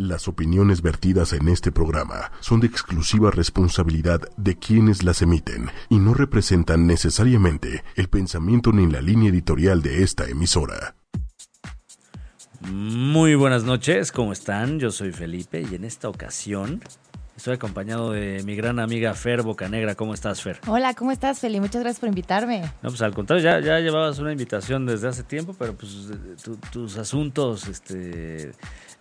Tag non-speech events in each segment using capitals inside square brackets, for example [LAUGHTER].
Las opiniones vertidas en este programa son de exclusiva responsabilidad de quienes las emiten y no representan necesariamente el pensamiento ni la línea editorial de esta emisora. Muy buenas noches, ¿cómo están? Yo soy Felipe y en esta ocasión estoy acompañado de mi gran amiga Fer Bocanegra. ¿Cómo estás, Fer? Hola, ¿cómo estás, Feli? Muchas gracias por invitarme. No, pues al contrario, ya, ya llevabas una invitación desde hace tiempo, pero pues tus asuntos, este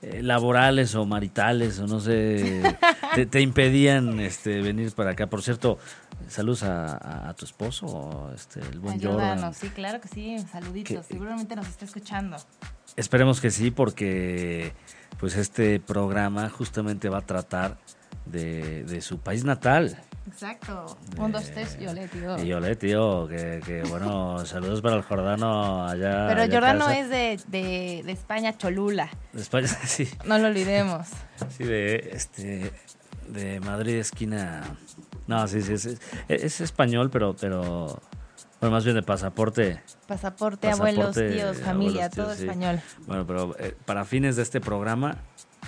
eh, laborales o maritales o no sé, [LAUGHS] te, impedían este, venir para acá. Por cierto, saludos a, tu esposo, este, el buen Jordan. Sí, claro que sí, saluditos. Seguramente nos está escuchando. Esperemos que sí, porque pues este programa justamente va a tratar de, de su país natal. Exacto. Un, dos, tres, Yole, tío. Y Yole, tío, que, bueno, [LAUGHS] saludos para el Jordano allá. Pero Jordano es de, de, de, España, Cholula. De España, [LAUGHS] sí. No lo olvidemos. Sí, de, este, de Madrid, esquina. No, sí, sí, es, es, español, pero, pero, bueno, más bien de pasaporte. Pasaporte, abuelos, tíos, familia, todo español. Bueno, pero eh, para fines de este programa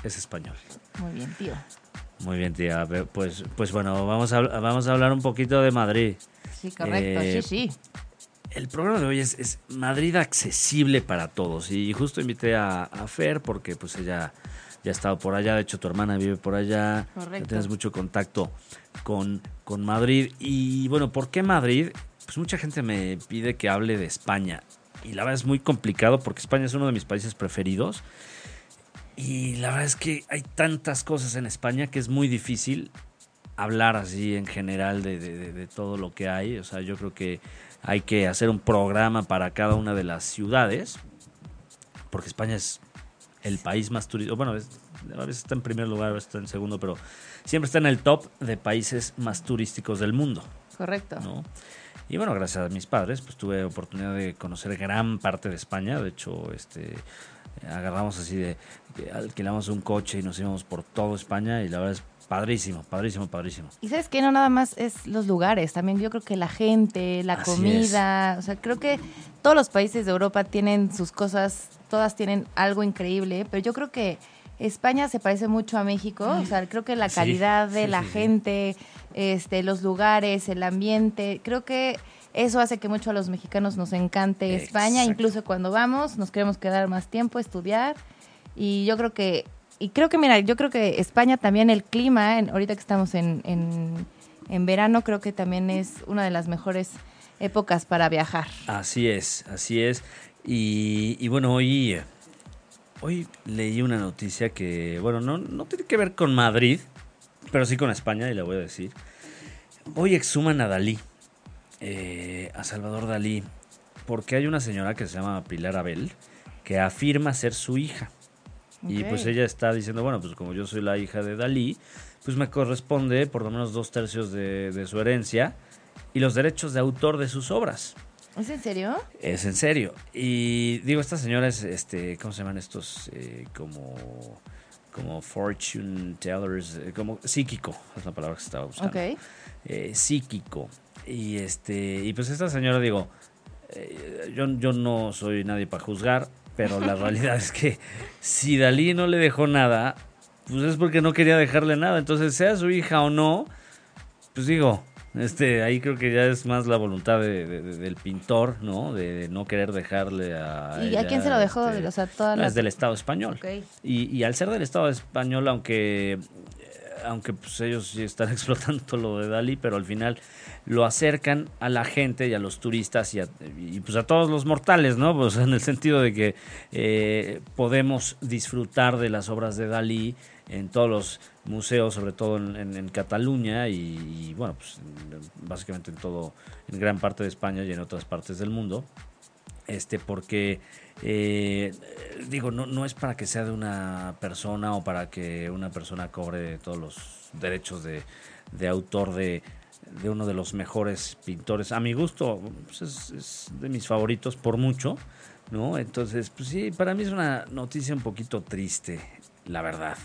es español. Muy bien, tío. Muy bien, tía. Pues, pues bueno, vamos a, vamos a hablar un poquito de Madrid. Sí, correcto, sí, eh, sí. El programa de hoy es, Madrid accesible para todos. Y justo invité a, Fer porque pues ella ya ha estado por allá. De hecho, tu hermana vive por allá. Correcto. Tienes mucho contacto con, con Madrid. Y bueno, ¿por qué Madrid? Pues mucha gente me pide que hable de España. Y la verdad es muy complicado porque España es uno de mis países preferidos. Y la verdad es que hay tantas cosas en España que es muy difícil hablar así en general de, todo lo que hay. O sea, yo creo que hay que hacer un programa para cada una de las ciudades, porque España es el país más turístico. Bueno, a veces está en primer lugar, a veces está en segundo, pero siempre está en el top de países más turísticos del mundo. Correcto. ¿no? Y bueno, gracias a mis padres, pues tuve oportunidad de conocer gran parte de España. De hecho, este agarramos así de, alquilamos un coche y nos íbamos por toda España y la verdad es padrísimo, padrísimo, padrísimo. Y sabes que no nada más es los lugares, también yo creo que la gente, la comida, o sea, creo que todos los países de Europa tienen sus cosas, todas tienen algo increíble, pero yo creo que España se parece mucho a México, o sea, creo que la calidad de la gente, este, los lugares, el ambiente, creo que eso hace que mucho a los mexicanos nos encante España, incluso cuando vamos nos queremos quedar más tiempo, estudiar. Y yo creo que, y creo que, mira, yo creo que España también el clima, ahorita que estamos en, en, verano, creo que también es una de las mejores épocas para viajar. Así es, así es. Y, y bueno, hoy, hoy leí una noticia que, bueno, no, no tiene que ver con Madrid, pero sí con España, y la voy a decir. Hoy exhuman a Dalí. Eh, a Salvador Dalí porque hay una señora que se llama Pilar Abel que afirma ser su hija. Y pues ella está diciendo, bueno, pues como yo soy la hija de Dalí, pues me corresponde por lo menos dos tercios de, su herencia y los derechos de autor de sus obras. ¿Es en serio? Es en serio. Y digo, esta señora es, este, ¿cómo se llaman estos? Eh, como, como fortune tellers, eh, como psíquico, es la palabra que estaba buscando. Ok. psíquico. Y este, y pues esta señora, digo, eh, yo, yo no soy nadie para juzgar, pero la [LAUGHS] realidad es que si Dalí no le dejó nada, pues es porque no quería dejarle nada. Entonces, sea su hija o no, pues digo, este, ahí creo que ya es más la voluntad del pintor, ¿no? De, no querer dejarle a. ¿Y a quién se lo dejó? Este, o sea, toda Es del Estado español. Y, y, al ser del Estado español, aunque aunque pues ellos sí están [LAUGHS] explotando todo lo de Dalí, pero al final lo acercan a la gente y a los turistas y, a, pues a todos los mortales, ¿no? Pues en el sentido de que eh, podemos disfrutar de las obras de Dalí en todos los museos, sobre todo en, Cataluña y, bueno, pues básicamente en todo, en gran parte de España y en otras partes del mundo, este, porque eh, digo, no, no es para que sea de una persona o para que una persona cobre todos los derechos de, autor de, uno de los mejores pintores. A mi gusto, pues es, de mis favoritos por mucho, ¿no? Entonces, pues sí, para mí es una noticia un poquito triste, la verdad,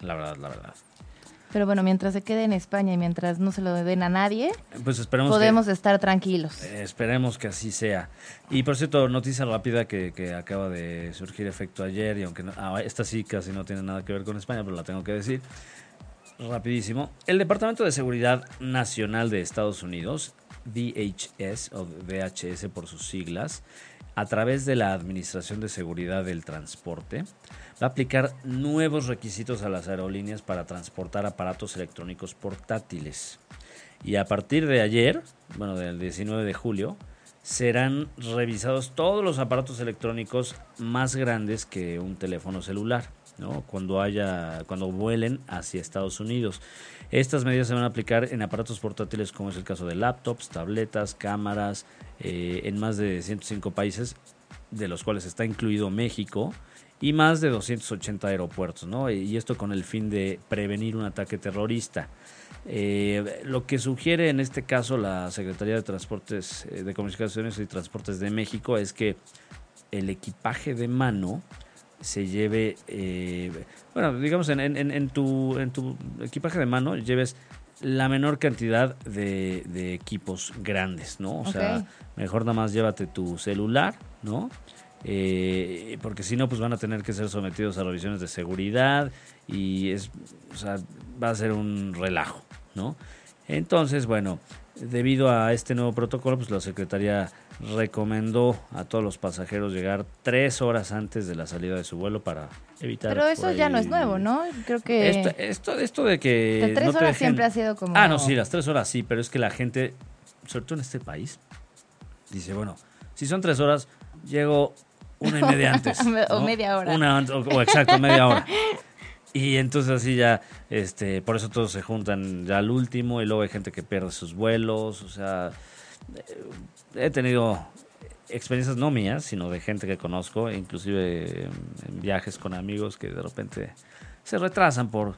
la verdad, la verdad. Pero bueno, mientras se quede en España y mientras no se lo den a nadie, pues esperemos podemos estar tranquilos. Eh, esperemos que así sea. Y por cierto, noticia rápida que, que acaba de surgir efecto ayer, y aunque ah, esta sí casi no tiene nada que ver con España, pero la tengo que decir rapidísimo. El Departamento de Seguridad Nacional de Estados Unidos, DHS o DHS por sus siglas, a través de la Administración de Seguridad del Transporte, va a aplicar nuevos requisitos a las aerolíneas para transportar aparatos electrónicos portátiles. Y a partir de ayer, bueno, del 19 de julio, serán revisados todos los aparatos electrónicos más grandes que un teléfono celular. ¿no? cuando haya cuando vuelen hacia Estados Unidos. Estas medidas se van a aplicar en aparatos portátiles como es el caso de laptops, tabletas, cámaras, eh, en más de 105 países, de los cuales está incluido México, y más de 280 aeropuertos, ¿no? Y esto con el fin de prevenir un ataque terrorista. Eh, lo que sugiere en este caso la Secretaría de Transportes, eh, de Comunicaciones y Transportes de México es que el equipaje de mano se lleve, eh, bueno, digamos, en, en, en, tu, en tu equipaje de mano lleves la menor cantidad de, de equipos grandes, ¿no? O sea, mejor nada más llévate tu celular, ¿no? Eh, porque si no, pues van a tener que ser sometidos a revisiones de seguridad y es, o sea, va a ser un relajo, ¿no? Entonces, bueno, debido a este nuevo protocolo, pues la Secretaría recomendó a todos los pasajeros llegar tres horas antes de la salida de su vuelo para evitar. Pero eso ya no es nuevo, ¿no? Creo que. Esto, esto, de que. tres horas siempre ha sido como. Ah, no, sí, las tres horas sí, pero es que la gente, sobre todo en este país, dice, bueno, si son tres horas, llego una y media [LAUGHS] antes. o media hora. Una, o exacto, media hora. [LAUGHS] Y entonces así ya, este, por eso todos se juntan ya al último y luego hay gente que pierde sus vuelos, o sea, he tenido experiencias no mías, sino de gente que conozco, inclusive en viajes con amigos que de repente se retrasan por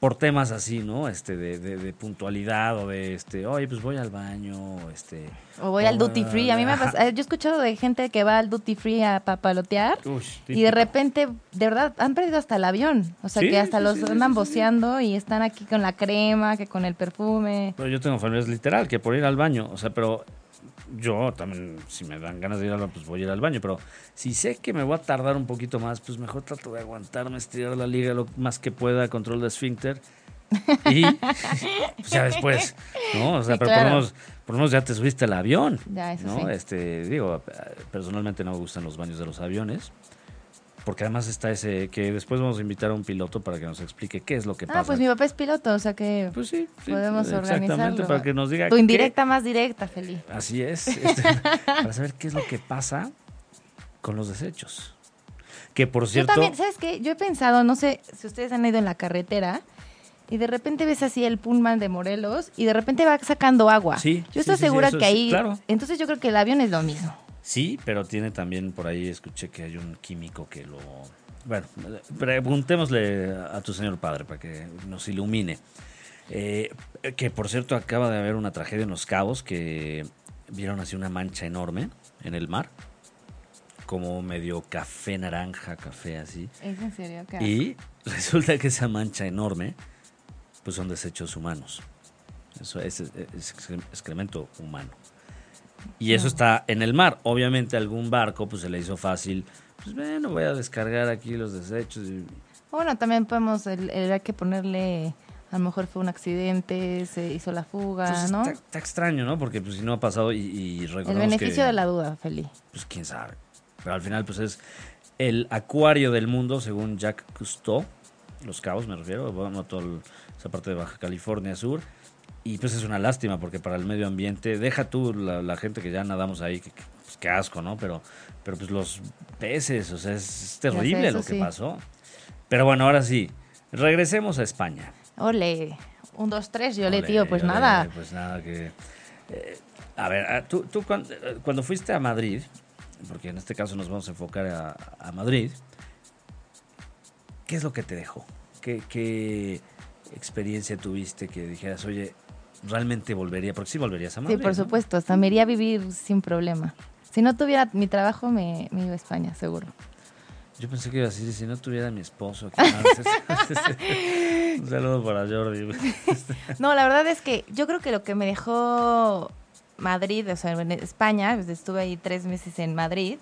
por temas así, ¿no? Este, de, de, puntualidad o de, este, oye, pues voy al baño, este... O voy al duty free. A mí me pasa, yo he escuchado de gente que va al duty free a papalotear y de repente, de verdad, han perdido hasta el avión. O sea, que hasta los andan boceando y están aquí con la crema, que con el perfume. Pero yo tengo familias literal, que por ir al baño, o sea, pero yo también, si me dan ganas de ir al baño, pues voy a ir al baño. Pero si sé que me voy a tardar un poquito más, pues mejor trato de aguantarme, estirar la liga lo más que pueda, control de esfínter. Y [LAUGHS] pues ya después, ¿no? O sea, pero por, lo menos, por lo menos ya te subiste al avión. Ya, eso ¿no? Este, digo, personalmente no me gustan los baños de los aviones porque además está ese que después vamos a invitar a un piloto para que nos explique qué es lo que ah, pasa. Ah, pues mi papá es piloto, o sea que pues sí, podemos organizarlo. para que nos diga tu indirecta más directa, Felipe. Así es, este, [LAUGHS] para saber qué es lo que pasa con los desechos. Que por cierto, Yo también, ¿sabes qué? Yo he pensado, no sé si ustedes han ido en la carretera y de repente ves así el Pullman de Morelos y de repente va sacando agua. Sí. Yo estoy segura que ahí, claro. entonces yo creo que el avión es lo mismo. Sí, pero tiene también por ahí, escuché que hay un químico que lo... Bueno, preguntémosle a tu señor padre para que nos ilumine. Eh, que por cierto acaba de haber una tragedia en Los Cabos que vieron así una mancha enorme en el mar, como medio café naranja, café así. ¿Es en serio? Y resulta que esa mancha enorme, pues son desechos humanos. Eso es excremento humano. Y eso está en el mar. Obviamente algún barco pues se le hizo fácil, pues bueno, voy a descargar aquí los desechos. Bueno, también podemos, el, hay que ponerle, a lo mejor fue un accidente, se hizo la fuga, pues ¿no? Está, extraño, ¿no? Porque pues si no ha pasado y, y El beneficio de la duda, Feli. Pues quién sabe. Pero al final pues es el acuario del mundo, según Jack Cousteau, Los Cabos me refiero, bueno, toda esa parte de Baja California Sur y pues es una lástima porque para el medio ambiente, deja tú la, gente que ya nadamos ahí, que, pues, qué asco, ¿no? Pero, pero pues los peces, o sea, es, terrible lo que pasó. Pero bueno, ahora sí, regresemos a España. Ole, un, dos, tres, yo le tío, pues nada. Pues nada, que... Eh, a ver, ah, tú, tú cuando, fuiste a Madrid, porque en este caso nos vamos a enfocar a, a Madrid, ¿qué es lo que te dejó? ¿Qué, ¿Qué, experiencia tuviste que dijeras, oye, realmente volvería, porque sí volverías a Madrid. Sí, por supuesto, hasta me iría a vivir sin problema. Si no tuviera mi trabajo, me, iba a España, seguro. Yo pensé que iba a decir, si no tuviera mi esposo. [LAUGHS] Un saludo para Jordi. [LAUGHS] no, la verdad es que yo creo que lo que me dejó Madrid, o sea, en España, pues, estuve ahí tres meses en Madrid,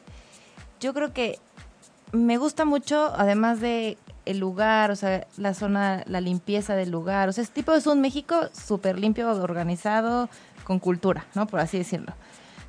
yo creo que me gusta mucho, además de el lugar, o sea, la zona, la limpieza del lugar, o sea, es tipo es un México súper limpio, organizado, con cultura, ¿no? Por así decirlo.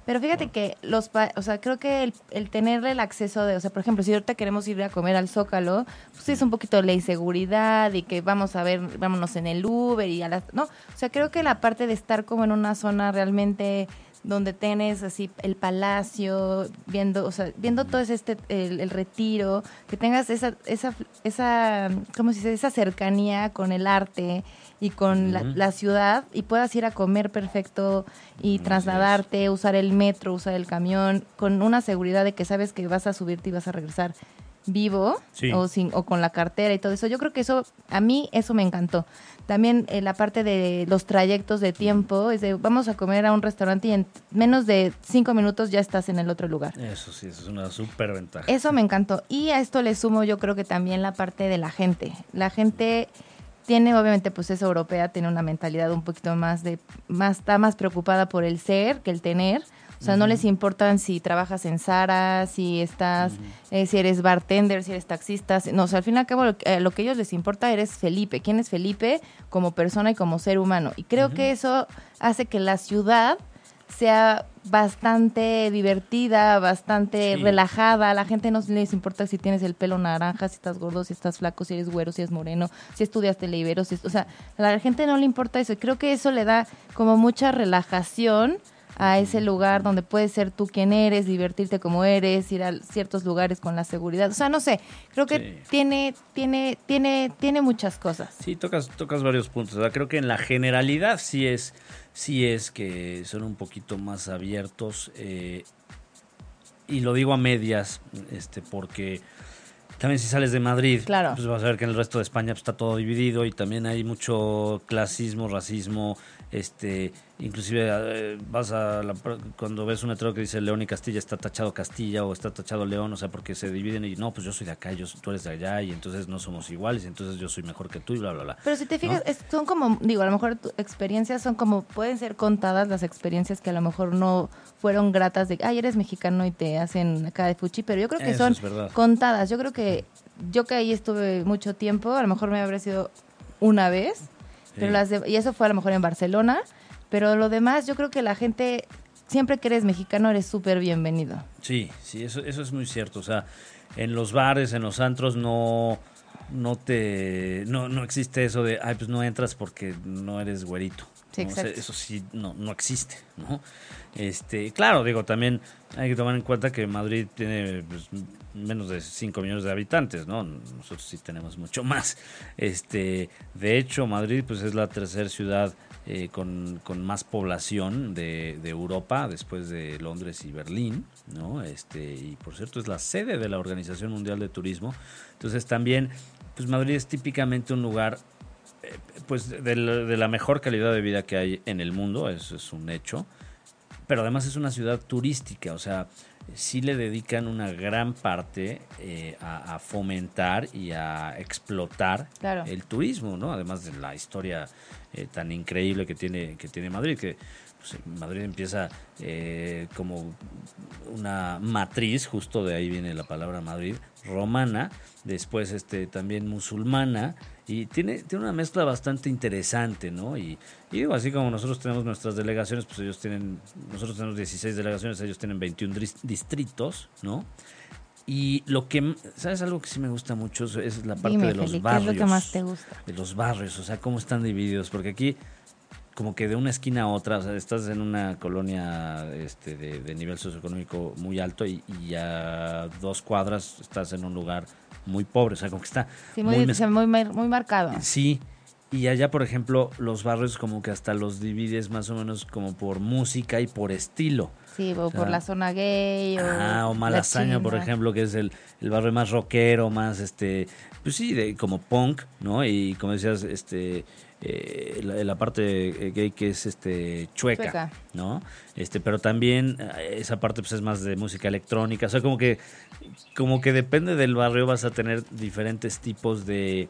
Pero fíjate que los, o sea, creo que el, el, tenerle el acceso de, o sea, por ejemplo, si ahorita queremos ir a comer al Zócalo, pues es un poquito la inseguridad y que vamos a ver, vámonos en el Uber y a las, no, o sea, creo que la parte de estar como en una zona realmente donde tienes así el palacio, viendo, o sea, viendo todo este el, retiro, que tengas esa esa esa ¿cómo se dice? esa cercanía con el arte y con la, ciudad y puedas ir a comer perfecto y trasladarte, usar el metro, usar el camión, con una seguridad de que sabes que vas a subirte y vas a regresar vivo o, sin, o con la cartera y todo eso. Yo creo que eso, a mí eso me encantó. También eh, la parte de los trayectos de tiempo, es de vamos a comer a un restaurante y en menos de cinco minutos ya estás en el otro lugar. Eso sí, eso es una súper ventaja. Eso me encantó. Y a esto le sumo yo creo que también la parte de la gente. La gente tiene obviamente pues es europea, tiene una mentalidad un poquito más de más está más preocupada por el ser que el tener. O sea, no les importan si trabajas en Sara, si estás, eh, si eres bartender, si eres taxista. No, o sea, al fin y al cabo lo, que, eh, lo que a ellos les importa eres Felipe. ¿Quién es Felipe como persona y como ser humano? Y creo que eso hace que la ciudad sea bastante divertida, bastante relajada. A la gente no les importa si tienes el pelo naranja, si estás gordo, si estás flaco, si eres güero, si es moreno, si estudiaste libero, si o sea, a la gente no le importa eso. Y creo que eso le da como mucha relajación a ese lugar donde puedes ser tú quien eres, divertirte como eres, ir a ciertos lugares con la seguridad. O sea, no sé, creo que tiene, tiene, tiene, tiene muchas cosas. Sí, tocas, tocas varios puntos. creo que en la generalidad sí es sí es que son un poquito más abiertos. Eh, y lo digo a medias, este, porque también si sales de Madrid, pues vas a ver que en el resto de España pues, está todo dividido y también hay mucho clasismo, racismo, este, inclusive eh, vas a cuando ves un letrero que dice León y Castilla está tachado Castilla o está tachado León, o sea, porque se dividen y no, pues yo soy de acá, yo, tú eres de allá y entonces no somos iguales, y entonces yo soy mejor que tú y bla, bla, bla. Pero si te fijas, son como, digo, a lo mejor tu experiencias son como, pueden ser contadas las experiencias que a lo mejor no fueron gratas de, ay, eres mexicano y te hacen acá de fuchi, pero yo creo que son contadas. Yo creo que yo que ahí estuve mucho tiempo, a lo mejor me habría sido una vez pero las y eso fue a lo mejor en Barcelona, pero lo demás yo creo que la gente, siempre que eres mexicano eres súper bienvenido. Sí, sí, eso, eso es muy cierto. O sea, en los bares, en los antros no no te no, no existe eso de ay pues no entras porque no eres güerito eso sí no, no existe, ¿no? Este, claro, digo, también hay que tomar en cuenta que Madrid tiene pues, menos de 5 millones de habitantes, ¿no? Nosotros sí tenemos mucho más. Este, de hecho, Madrid pues es la tercera ciudad eh, con, más población de, de, Europa, después de Londres y Berlín, ¿no? Este, y por cierto, es la sede de la Organización Mundial de Turismo. Entonces también, pues Madrid es típicamente un lugar pues de la, mejor calidad de vida que hay en el mundo, eso es un hecho. Pero además es una ciudad turística, o sea, sí le dedican una gran parte eh, a, fomentar y a explotar el turismo, ¿no? Además de la historia eh, tan increíble que tiene, que tiene Madrid, que pues, Madrid empieza eh, como una matriz, justo de ahí viene la palabra Madrid, romana, después este, también musulmana, y tiene, tiene una mezcla bastante interesante, ¿no? Y, digo, así como nosotros tenemos nuestras delegaciones, pues ellos tienen, nosotros tenemos 16 delegaciones, ellos tienen 21 distritos, ¿no? Y lo que, ¿sabes algo que sí me gusta mucho? Es la parte de los barrios. ¿qué es lo que más te gusta? De los barrios, o sea, cómo están divididos, porque aquí como que de una esquina a otra, o sea, estás en una colonia este, de, nivel socioeconómico muy alto y, y, a dos cuadras estás en un lugar muy pobre, o sea, como que está muy, muy, marcado. Sí, y allá, por ejemplo, los barrios como que hasta los divides más o menos como por música y por estilo. Sí, o, por la zona gay. O, ah, o Malasaña, por ejemplo, que es el, el, barrio más rockero, más este, pues sí, de, como punk, ¿no? Y como decías, este, eh, la, parte gay que es este chueca, ¿no? Este, pero también eh, esa parte pues es más de música electrónica, o sea, como que como que depende del barrio vas a tener diferentes tipos de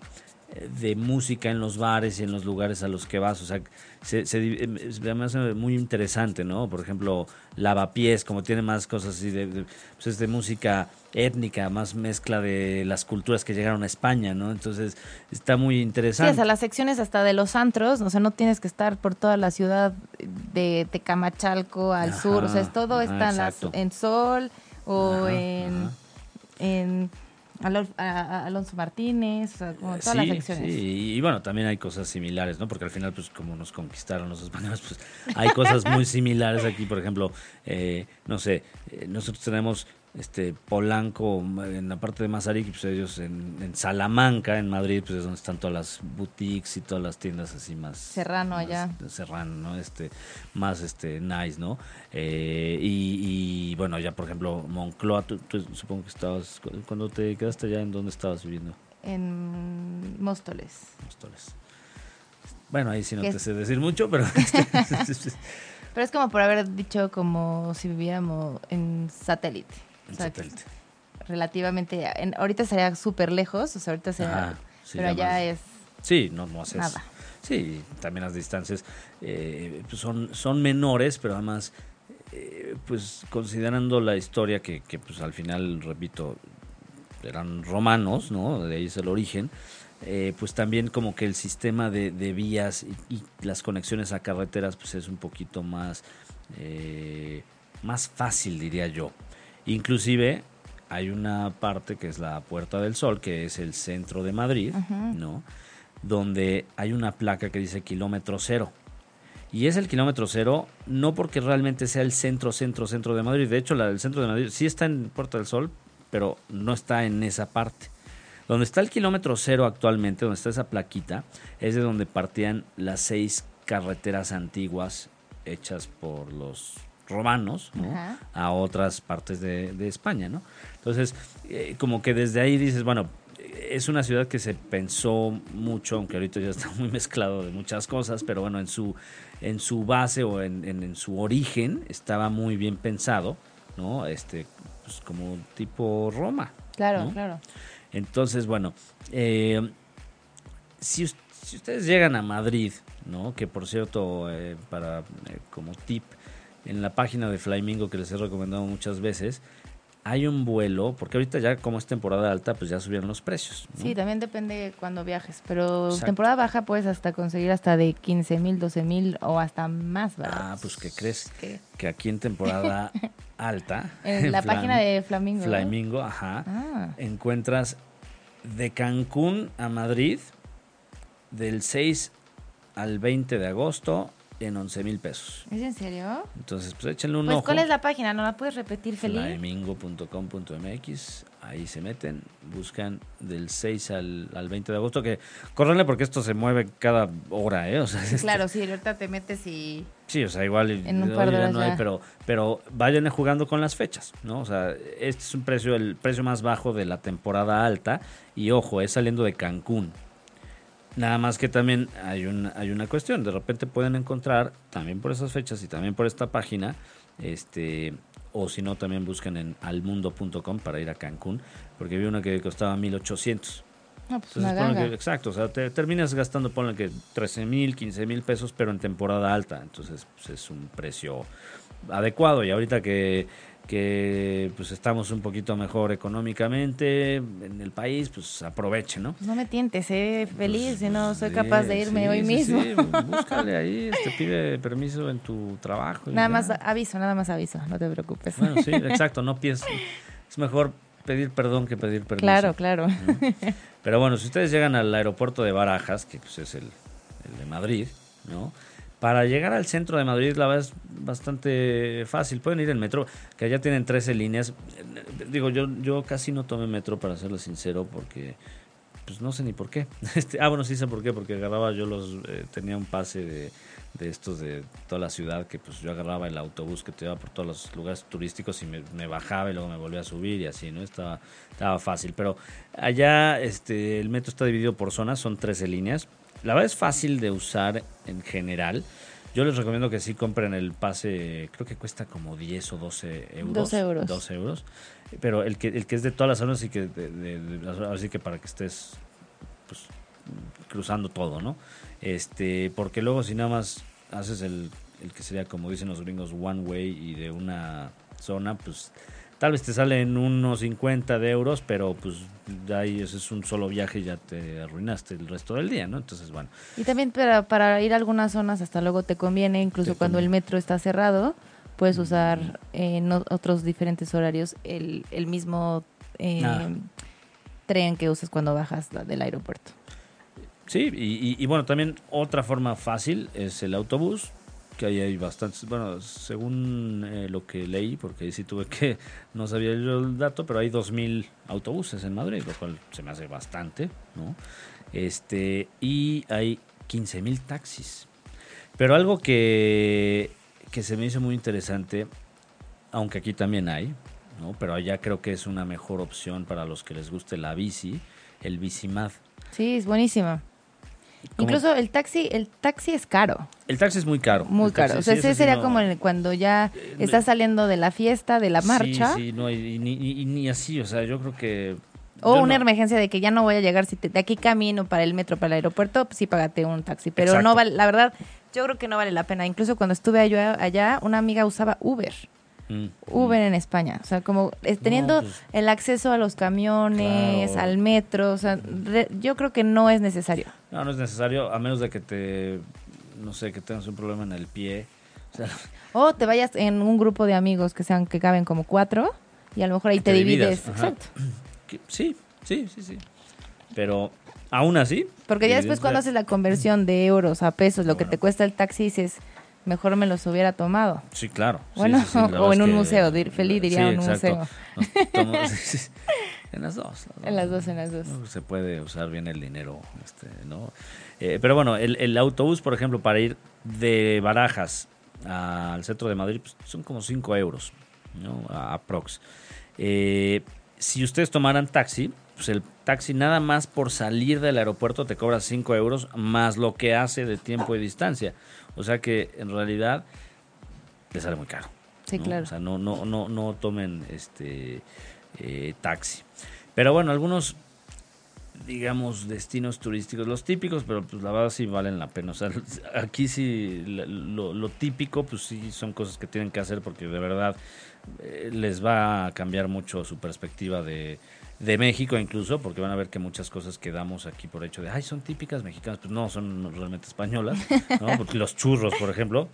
de música en los bares y en los lugares a los que vas. O sea, se, se, me hace muy interesante, ¿no? Por ejemplo, Lavapiés, como tiene más cosas así de, pues es de música étnica, más mezcla de las culturas que llegaron a España, ¿no? Entonces, está muy interesante. Sí, sea, las secciones hasta de los antros, o sea, no tienes que estar por toda la ciudad de Tecamachalco al sur, o sea, es todo está en, Sol o en, en Alonso Martínez, como todas las secciones. Sí, y bueno, también hay cosas similares, ¿no? Porque al final, pues como nos conquistaron los españoles, pues hay cosas muy similares aquí, por ejemplo, eh, no sé, eh, nosotros tenemos este Polanco en la parte de Mazarik, pues ellos en, Salamanca, en Madrid, pues es donde están todas las boutiques y todas las tiendas así más Serrano allá. Serrano, ¿no? Este, más este nice, ¿no? Eh, y, bueno, ya por ejemplo, Moncloa, tú, supongo que estabas, cuando te quedaste allá, ¿en dónde estabas viviendo? En Móstoles. Móstoles. Bueno, ahí sí no te sé decir mucho, pero... [LAUGHS] pero es como por haber dicho como si viviéramos en satélite relativamente, ahorita sería súper lejos, o sea, ahorita sería, pero allá es... Sí, no, no haces... Nada. Sí, también las distancias eh, pues son, son menores, pero además, eh, pues considerando la historia que, que, pues al final, repito, eran romanos, ¿no? De ahí es el origen. Eh, pues también como que el sistema de, de vías y, y, las conexiones a carreteras pues es un poquito más, más fácil, diría yo. Inclusive hay una parte que es la Puerta del Sol, que es el centro de Madrid, ¿no? Donde hay una placa que dice kilómetro cero. Y es el kilómetro cero no porque realmente sea el centro, centro, centro de Madrid. De hecho, la del centro de Madrid sí está en Puerta del Sol, pero no está en esa parte. Donde está el kilómetro cero actualmente, donde está esa plaquita, es de donde partían las seis carreteras antiguas hechas por los romanos a otras partes de, España, ¿no? Entonces, eh, como que desde ahí dices, bueno, es una ciudad que se pensó mucho, aunque ahorita ya está [LAUGHS] muy mezclado de muchas cosas, pero bueno, en su, en su base o en, su origen estaba muy bien pensado, ¿no? Este, pues como tipo Roma. Claro, claro. Entonces, bueno, eh, si, si, ustedes llegan a Madrid, ¿no? Que por cierto, eh, para como tip, en la página de Flamingo que les he recomendado muchas veces, hay un vuelo, porque ahorita ya como es temporada alta, pues ya subieron los precios. Sí, también depende cuando viajes, pero temporada baja puedes hasta conseguir hasta de 15 mil, 12 mil o hasta más barato. Ah, pues que crees que aquí en temporada [LAUGHS] alta. En la página de Flamingo. Flamingo, ajá. Ah. Encuentras de Cancún a Madrid del 6 al 20 de agosto en 11 mil pesos. ¿Es en serio? Entonces, pues échenle un pues, ojo. ¿Cuál es la página? ¿No la puedes repetir, Felipe? Flamingo.com.mx. Ahí se meten, buscan del 6 al, al 20 de agosto, que córrenle porque esto se mueve cada hora, ¿eh? O sea, claro, sí, ahorita te metes y... Sí, o sea, igual en un par de horas no hay, pero, pero vayan jugando con las fechas, ¿no? O sea, este es un precio, el precio más bajo de la temporada alta y ojo, es saliendo de Cancún. Nada más que también hay una, hay una cuestión. De repente pueden encontrar, también por esas fechas y también por esta página, este o si no, también buscan en almundo.com para ir a Cancún, porque vi una que costaba 1800. No, pues Entonces, exacto, o sea, te terminas gastando, ponle que 13 mil, 15 mil pesos, pero en temporada alta. Entonces, pues es un precio adecuado. Y ahorita que que pues estamos un poquito mejor económicamente en el país, pues aproveche, ¿no? No me tientes, sé feliz, si no soy capaz de irme hoy mismo. Sí, búscale ahí, te [LAUGHS] pide permiso en tu trabajo. Nada más aviso, nada más aviso, no te preocupes. Bueno, sí, [LAUGHS] exacto, no pienses, es mejor pedir perdón que pedir permiso. Claro, claro. [LAUGHS] Pero bueno, si ustedes llegan al aeropuerto de Barajas, que pues es el, el de Madrid, ¿no? Para llegar al centro de Madrid, la verdad es bastante fácil. Pueden ir en metro, que allá tienen 13 líneas. Digo, yo, yo casi no tomé metro, para serlo sincero, porque pues no sé ni por qué. [LAUGHS] Este, ah, bueno, sí sé por qué, porque agarraba yo los. Eh, tenía un pase de, de, estos de toda la ciudad, que pues yo agarraba el autobús que te llevaba por todos los lugares turísticos y me, me, bajaba y luego me volvía a subir y así, ¿no? Estaba, estaba fácil. Pero allá este, el metro está dividido por zonas, son 13 líneas la verdad es fácil de usar en general. Yo les recomiendo que sí compren el pase, creo que cuesta como 10 o 12 euros. 12 euros. 12 euros. Pero el que, el que es de todas las zonas, así que, así que para que estés pues, cruzando todo, ¿no? Este, porque luego si nada más haces el, el que sería como dicen los gringos one way y de una zona, pues tal vez te salen unos 50 de euros, pero pues ya ahí ese es un solo viaje y ya te arruinaste el resto del día, ¿no? Entonces, bueno. Y también para, para ir a algunas zonas hasta luego te conviene, incluso cuando el metro está cerrado, puedes usar en otros diferentes horarios el, el mismo eh, ah. tren que usas cuando bajas del aeropuerto. Sí, y, bueno, también otra forma fácil es el autobús, que ahí hay bastantes, bueno, según eh, lo que leí, porque ahí sí tuve que, [LAUGHS] no sabía yo el dato, pero hay 2.000 autobuses en Madrid, lo cual se me hace bastante, ¿no? Este, y hay 15.000 taxis. Pero algo que, que se me hizo muy interesante, aunque aquí también hay, ¿no? Pero allá creo que es una mejor opción para los que les guste la bici, el Bicimad. Sí, es buenísima. Incluso el taxi, el taxi es caro. El taxi es muy caro. Muy caro. o sea, ese sería como cuando ya eh, estás saliendo de la fiesta, de la marcha. Sí, sí, no, y, ni, así, o sea, yo creo que... O una emergencia de que ya no voy a llegar, si te, de aquí camino para el metro, para el aeropuerto, pues sí págate un taxi. Pero no vale, la verdad, yo creo que no vale la pena. Incluso cuando estuve allá, una amiga usaba Uber. Mm, Uber mm. en España. O sea, como eh, teniendo pues el acceso a los camiones, al metro, o sea, yo creo que no es necesario. No, no es necesario, a menos de que te, no sé, que tengas un problema en el pie. O, te vayas en un grupo de amigos que sean que caben como cuatro y a lo mejor ahí te, divides. Exacto. Sí, sí, sí, sí. Pero aún así. Porque ya después cuando haces la conversión de euros a pesos, lo que te cuesta el taxi, dices mejor me los hubiera tomado. Sí, claro. Bueno, [LAUGHS] o en un museo, feliz diría un museo. [LAUGHS] en las dos. En las dos, en las dos. se puede usar bien el dinero, este, ¿no? Eh, pero bueno, el, autobús, por ejemplo, para ir de Barajas al centro de Madrid, pues, son como 5 euros, ¿no? Aprox. Eh, si ustedes tomaran taxi, pues el taxi nada más por salir del aeropuerto te cobra 5 euros más lo que hace de tiempo y distancia. O sea que en realidad le sale muy caro. Sí, claro. O sea, no, no, no, no tomen este eh, taxi. Pero bueno, algunos, digamos, destinos turísticos, los típicos, pero pues la verdad sí valen la pena. O sea, [LAUGHS] aquí sí, lo, típico, pues sí son cosas que tienen que hacer porque de verdad eh, les va a cambiar mucho su perspectiva de, de México incluso, porque van a ver que muchas cosas que damos aquí por hecho de, ay, son típicas mexicanas, pues no, son realmente españolas, ¿no? Porque los churros, por ejemplo,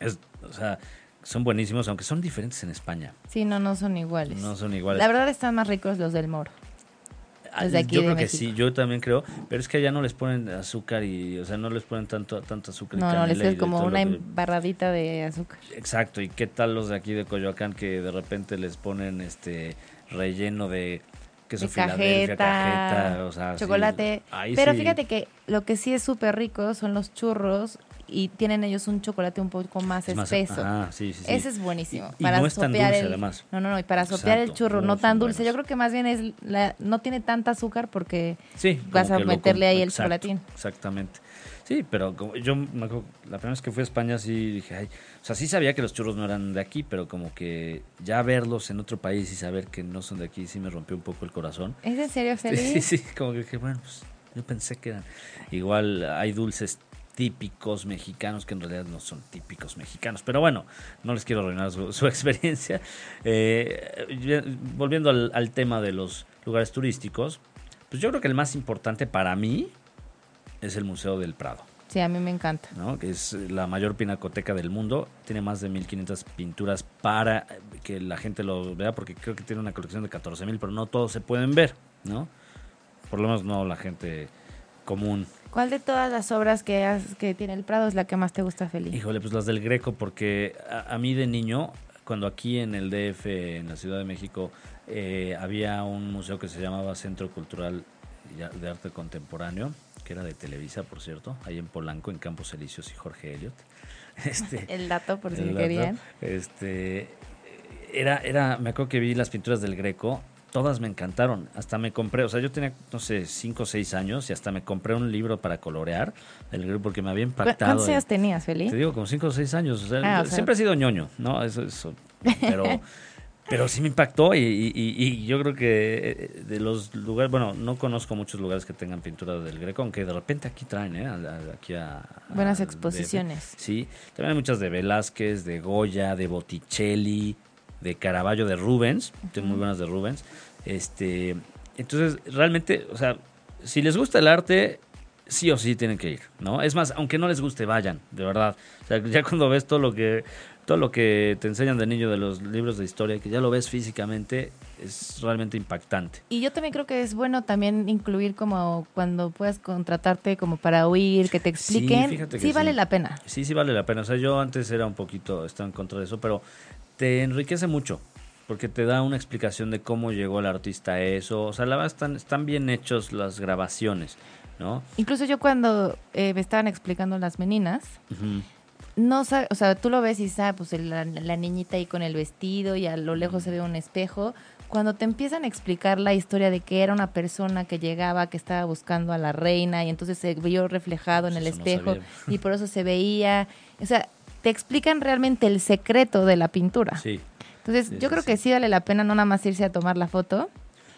es, o sea, son buenísimos, aunque son diferentes en España. Sí, no, no son iguales. No son iguales. La verdad están más ricos los del Moro. Ah, yo creo que sí, yo también creo, pero es que allá no les ponen azúcar y, o sea, no les ponen tanto, tanto azúcar. No, no, les es como una embarradita de azúcar. Exacto, y qué tal los de aquí de Coyoacán que de repente les ponen este relleno de queso de Filadelfia, cajeta, o sea, chocolate. Pero fíjate que lo que sí es súper rico son los churros y tienen ellos un chocolate un poco más espeso. ah, sí, sí, Ese es buenísimo. Y, para no es tan dulce, además. No, no, no, y para sopear el churro no, tan dulce. Yo creo que más bien es la, no tiene tanta azúcar porque vas a meterle ahí el chocolatín. Exactamente. Sí, pero como yo la primera vez que fui a España sí dije, ay, o sea, sí sabía que los churros no eran de aquí, pero como que ya verlos en otro país y saber que no son de aquí sí me rompió un poco el corazón. ¿Es en serio, Feliz? Sí, sí, como que dije, bueno, pues yo pensé que eran. Igual hay dulces típicos mexicanos que en realidad no son típicos mexicanos. Pero bueno, no les quiero arruinar su, [LAUGHS] experiencia. Eh, volviendo al, al tema de los lugares turísticos, pues yo creo que el más importante para mí es el Museo del Prado. Sí, a mí me encanta. ¿no? Que es la mayor pinacoteca del mundo. Tiene más de 1500 pinturas para que la gente lo vea, porque creo que tiene una colección de 14000, pero no todos se pueden ver, ¿no? Por lo menos no la gente común. ¿Cuál de todas las obras que, que tiene el Prado es la que más te gusta, Felipe? Híjole, pues las del Greco, porque a, mí de niño, cuando aquí en el DF, en la Ciudad de México, eh, había un museo que se llamaba Centro Cultural de Arte Contemporáneo, que era de Televisa, por cierto, ahí en Polanco, en Campos Elíseos y Jorge Elliot. [LAUGHS] Este, [LAUGHS] el dato, por si querían. Este, era, era, me acuerdo que vi las pinturas del Greco, todas me encantaron. Hasta me compré, o sea, yo tenía, no sé, 5 o 6 años y hasta me compré un libro para colorear del Greco porque me había impactado. ¿Cuántos años tenías, Feli? Te digo, como 5 o 6 años. Ah, siempre he sido ñoño, ¿no? Eso, eso. Pero pero sí me impactó y, yo creo que eh, de los lugares, bueno, no conozco muchos lugares que tengan pintura del Greco, aunque de repente aquí traen, ¿eh? Aquí a, Buenas exposiciones. sí, también hay muchas de Velázquez, de Goya, de Botticelli, de Caravaggio, de Rubens, tengo muy buenas de Rubens. Este, entonces, realmente, o sea, si les gusta el arte, sí o sí tienen que ir, ¿no? Es más, aunque no les guste, vayan, de verdad. O sea, ya cuando ves todo lo que todo lo que te enseñan de niño de los libros de historia, que ya lo ves físicamente, es realmente impactante. Y yo también creo que es bueno también incluir como cuando puedas contratarte como para oír, que te expliquen. Sí, vale la pena. Sí, sí vale la pena. O sea, yo antes era un poquito, estaba en contra de eso, pero te enriquece mucho porque te da una explicación de cómo llegó el artista a eso. O sea, la verdad están, están bien hechos las grabaciones, ¿no? Incluso yo cuando eh, me estaban explicando las meninas, no sabe, o sea, tú lo ves y sabes, pues la, niñita ahí con el vestido y a lo lejos se ve un espejo. Cuando te empiezan a explicar la historia de que era una persona que llegaba, que estaba buscando a la reina y entonces se vio reflejado en el espejo y por eso se veía, o sea, te explican realmente el secreto de la pintura. Sí. Entonces, yo creo que sí vale la pena no nada más irse a tomar la foto.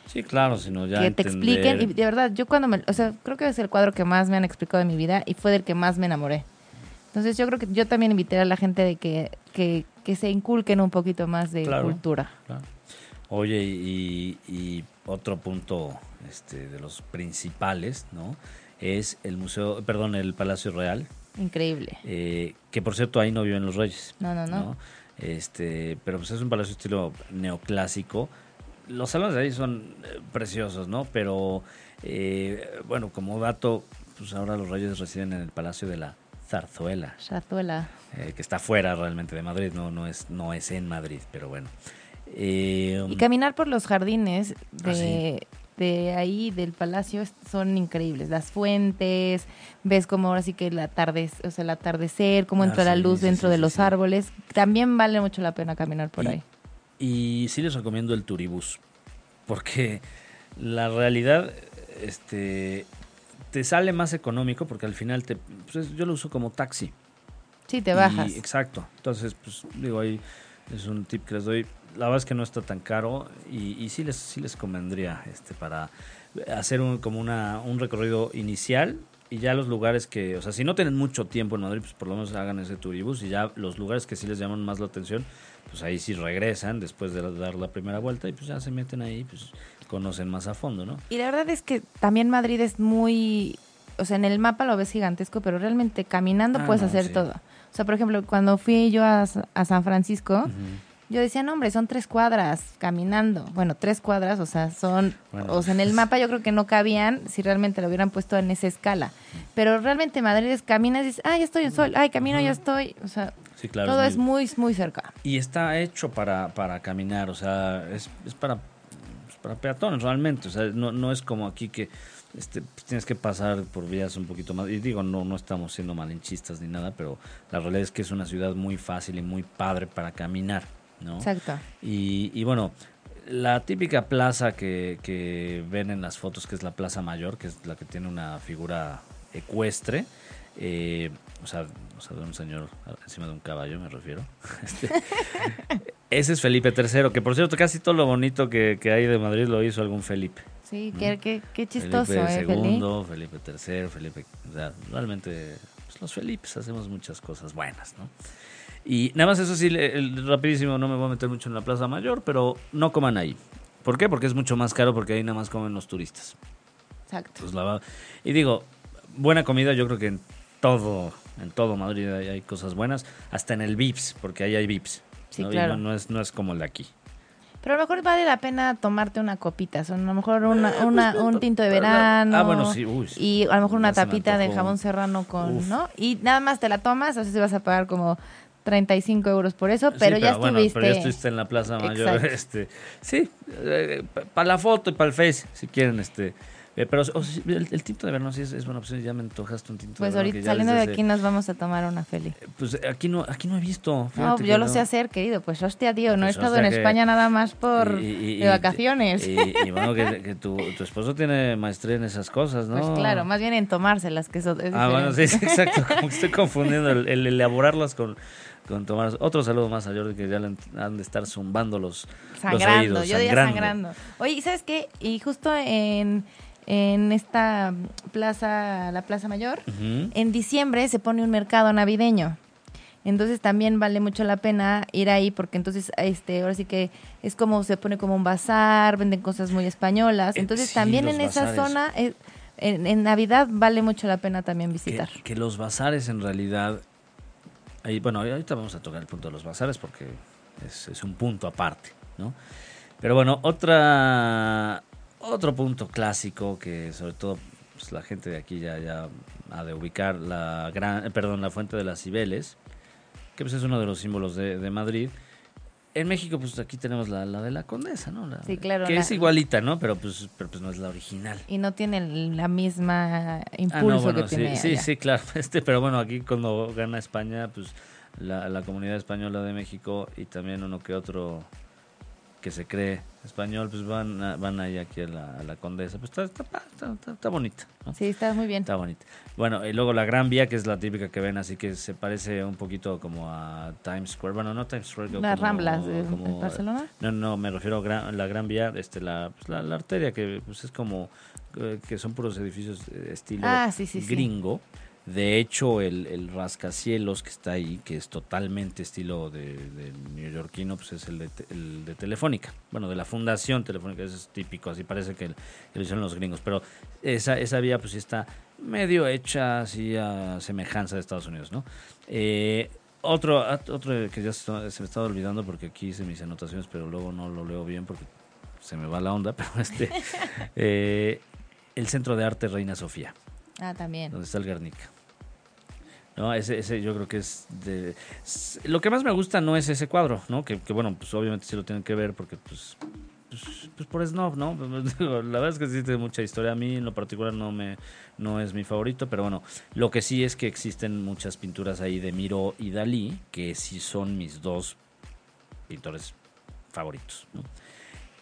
Sí, claro, sino ya que te expliquen y de verdad, yo cuando me, o sea, creo que es el cuadro que más me han explicado de mi vida y fue del que más me enamoré. Entonces yo creo que yo también invité a la gente de que, que, se inculquen un poquito más de cultura. Oye, y, otro punto este, de los principales, ¿no? Es el museo, perdón, el Palacio Real. Increíble. Eh, que por cierto ahí no viven los reyes. No, no, no. Este, pero pues es un palacio estilo neoclásico. Los salones de ahí son eh, preciosos, ¿no? Pero eh, bueno, como dato, pues ahora los reyes residen en el Palacio de la Zarzuela. Zarzuela. Eh, que está fuera realmente de Madrid, no, no, es, no es en Madrid, pero bueno. Eh, y caminar por los jardines de, ah, de ahí, del palacio, son increíbles. Las fuentes, ves como ahora sí que el, atardecer, o sea, el atardecer, cómo entra ah, la luz dentro de los árboles. También vale mucho la pena caminar por ahí. Y sí les recomiendo el turibús, porque la realidad, este, te sale más económico porque al final te, pues yo lo uso como taxi. Sí, te bajas. exacto. Entonces, pues digo, ahí es un tip que les doy. La verdad es que no está tan caro y, y sí les sí les convendría este para hacer un, como una, un recorrido inicial y ya los lugares que, o sea, si no tienen mucho tiempo en Madrid, pues por lo menos hagan ese turibus y ya los lugares que sí les llaman más la atención, pues ahí sí regresan después de dar la primera vuelta y pues ya se meten ahí, pues conocen más a fondo, ¿no? Y la verdad es que también Madrid es muy, o sea, en el mapa lo ves gigantesco, pero realmente caminando ah, puedes hacer todo. O sea, por ejemplo, cuando fui yo a, San Francisco, yo decía, no, hombre, son tres cuadras caminando. Bueno, tres cuadras, o sea, son, o sea, en el mapa yo creo que no cabían si realmente lo hubieran puesto en esa escala. Pero realmente Madrid es caminas y dices, ay, ya estoy en sol, ay, camino, ya estoy. O sea, todo es muy, muy, cerca. Y está hecho para, para caminar, o sea, es, es para para peatones realmente. O sea, no, no es como aquí que este, pues, tienes que pasar por vías un poquito más. Y digo, no, no estamos siendo malinchistas ni nada, pero la realidad es que es una ciudad muy fácil y muy padre para caminar, ¿no? Exacto. Y, y bueno, la típica plaza que, que ven en las fotos, que es la Plaza Mayor, que es la que tiene una figura ecuestre, eh, o, sea, o sea, de un señor encima de un caballo, me refiero. [LAUGHS] Este, [LAUGHS] ese es Felipe III, que por cierto, casi todo lo bonito que, hay de Madrid lo hizo algún Felipe. Sí, qué, qué, chistoso, Felipe II, ¿eh, Felipe III, Felipe. O sea, realmente, pues, los Felipes hacemos muchas cosas buenas, ¿no? Y nada más eso sí, rapidísimo, no me voy a meter mucho en la Plaza Mayor, pero no coman ahí. ¿Por qué? Porque es mucho más caro, porque ahí nada más comen los turistas. Exacto. Pues y digo, buena comida yo creo que en todo, en todo Madrid hay, cosas buenas, hasta en el VIPS, porque ahí hay VIPS. Sí, claro. no, es, no es como el de aquí. Pero a lo mejor vale la pena tomarte una copita, o a lo mejor una, eh, una pues, un tinto de verano. Ah, bueno, sí, Y a lo mejor una tapita de jabón serrano con, ¿no? Y nada más te la tomas, o sea, si vas a pagar como 35 euros por eso, pero, ya estuviste. pero ya estuviste en la Plaza Mayor. Este, sí, eh, para la foto y para el Face, si quieren, este eh, pero el, tinto de verano sí es, buena opción. Ya me antojaste un tinto pues de verano. Pues ahorita saliendo de aquí nos vamos a tomar una Feli. Eh, pues aquí no, aquí no he visto. No, yo lo sé hacer, querido. Pues hostia, tío, no he pues estado en España nada más por de vacaciones. Y, bueno, que, tu, tu, esposo tiene maestría en esas cosas, ¿no? Pues claro, más bien en tomárselas, que eso Ah, bueno, sí, exacto. Como que estoy confundiendo el, elaborarlas con con Tomás. Otro saludo más a Jordi que ya le han de estar zumbando los, sangrando, los yo sangrando. sangrando. Oye, ¿sabes qué? Y justo en, en esta plaza, la Plaza Mayor, en diciembre se pone un mercado navideño. Entonces también vale mucho la pena ir ahí porque entonces este ahora sí que es como se pone como un bazar, venden cosas muy españolas. Eh, entonces también en esa zona eh, en, Navidad vale mucho la pena también visitar. Que, los bazares en realidad ahí bueno, ahorita vamos a tocar el punto de los bazares porque es, un punto aparte, ¿no? Pero bueno, otra otro punto clásico que sobre todo pues, la gente de aquí ya, ya ha de ubicar la gran, perdón, la fuente de las Cibeles, que pues es uno de los símbolos de, Madrid. En México, pues aquí tenemos la, de la Condesa, ¿no? sí, claro. Que es igualita, ¿no? Pero pues, pero pues no es la original. Y no tiene la misma ah, impulso que sí, tiene Sí, sí, claro. [LAUGHS] Este, pero bueno, aquí cuando gana España, pues la, la comunidad española de México y también uno que otro que se cree español, pues van, van ahí aquí a la, Condesa. Pues está, está, está, bonita. Sí, está muy bien. Está bonita. Bueno, y luego la Gran Vía, que es la típica que ven, así que se parece un poquito como a Times Square. Bueno, no Times Square. Las Ramblas de Barcelona. No, no, me refiero a la Gran Vía, este, la, pues la, arteria, que pues es como, eh, que son puros edificios estilo ah, gringo. De hecho, el, el, rascacielos que está ahí, que es totalmente estilo de, de neoyorquino, pues es el de, el de, Telefónica. Bueno, de la Fundación Telefónica, eso es típico, así parece que, lo hicieron los gringos. Pero esa, esa vía pues sí está medio hecha así a semejanza de Estados Unidos, ¿no? Eh, otro, otro que ya se, me estaba olvidando porque aquí hice mis anotaciones, pero luego no lo leo bien porque se me va la onda, [LAUGHS] pero este... [LAUGHS] Eh, el Centro de Arte Reina Sofía. Ah, también. Donde está el Guernica. No, ese, ese yo creo que es de... Lo que más me gusta no es ese cuadro, ¿no? Que, bueno, pues obviamente sí lo tienen que ver porque pues, pues, pues por snob, ¿no? [LAUGHS] La verdad es que existe mucha historia. A mí en lo particular no me no es mi favorito, pero bueno, lo que sí es que existen muchas pinturas ahí de Miro y Dalí, que sí son mis dos pintores favoritos, ¿no?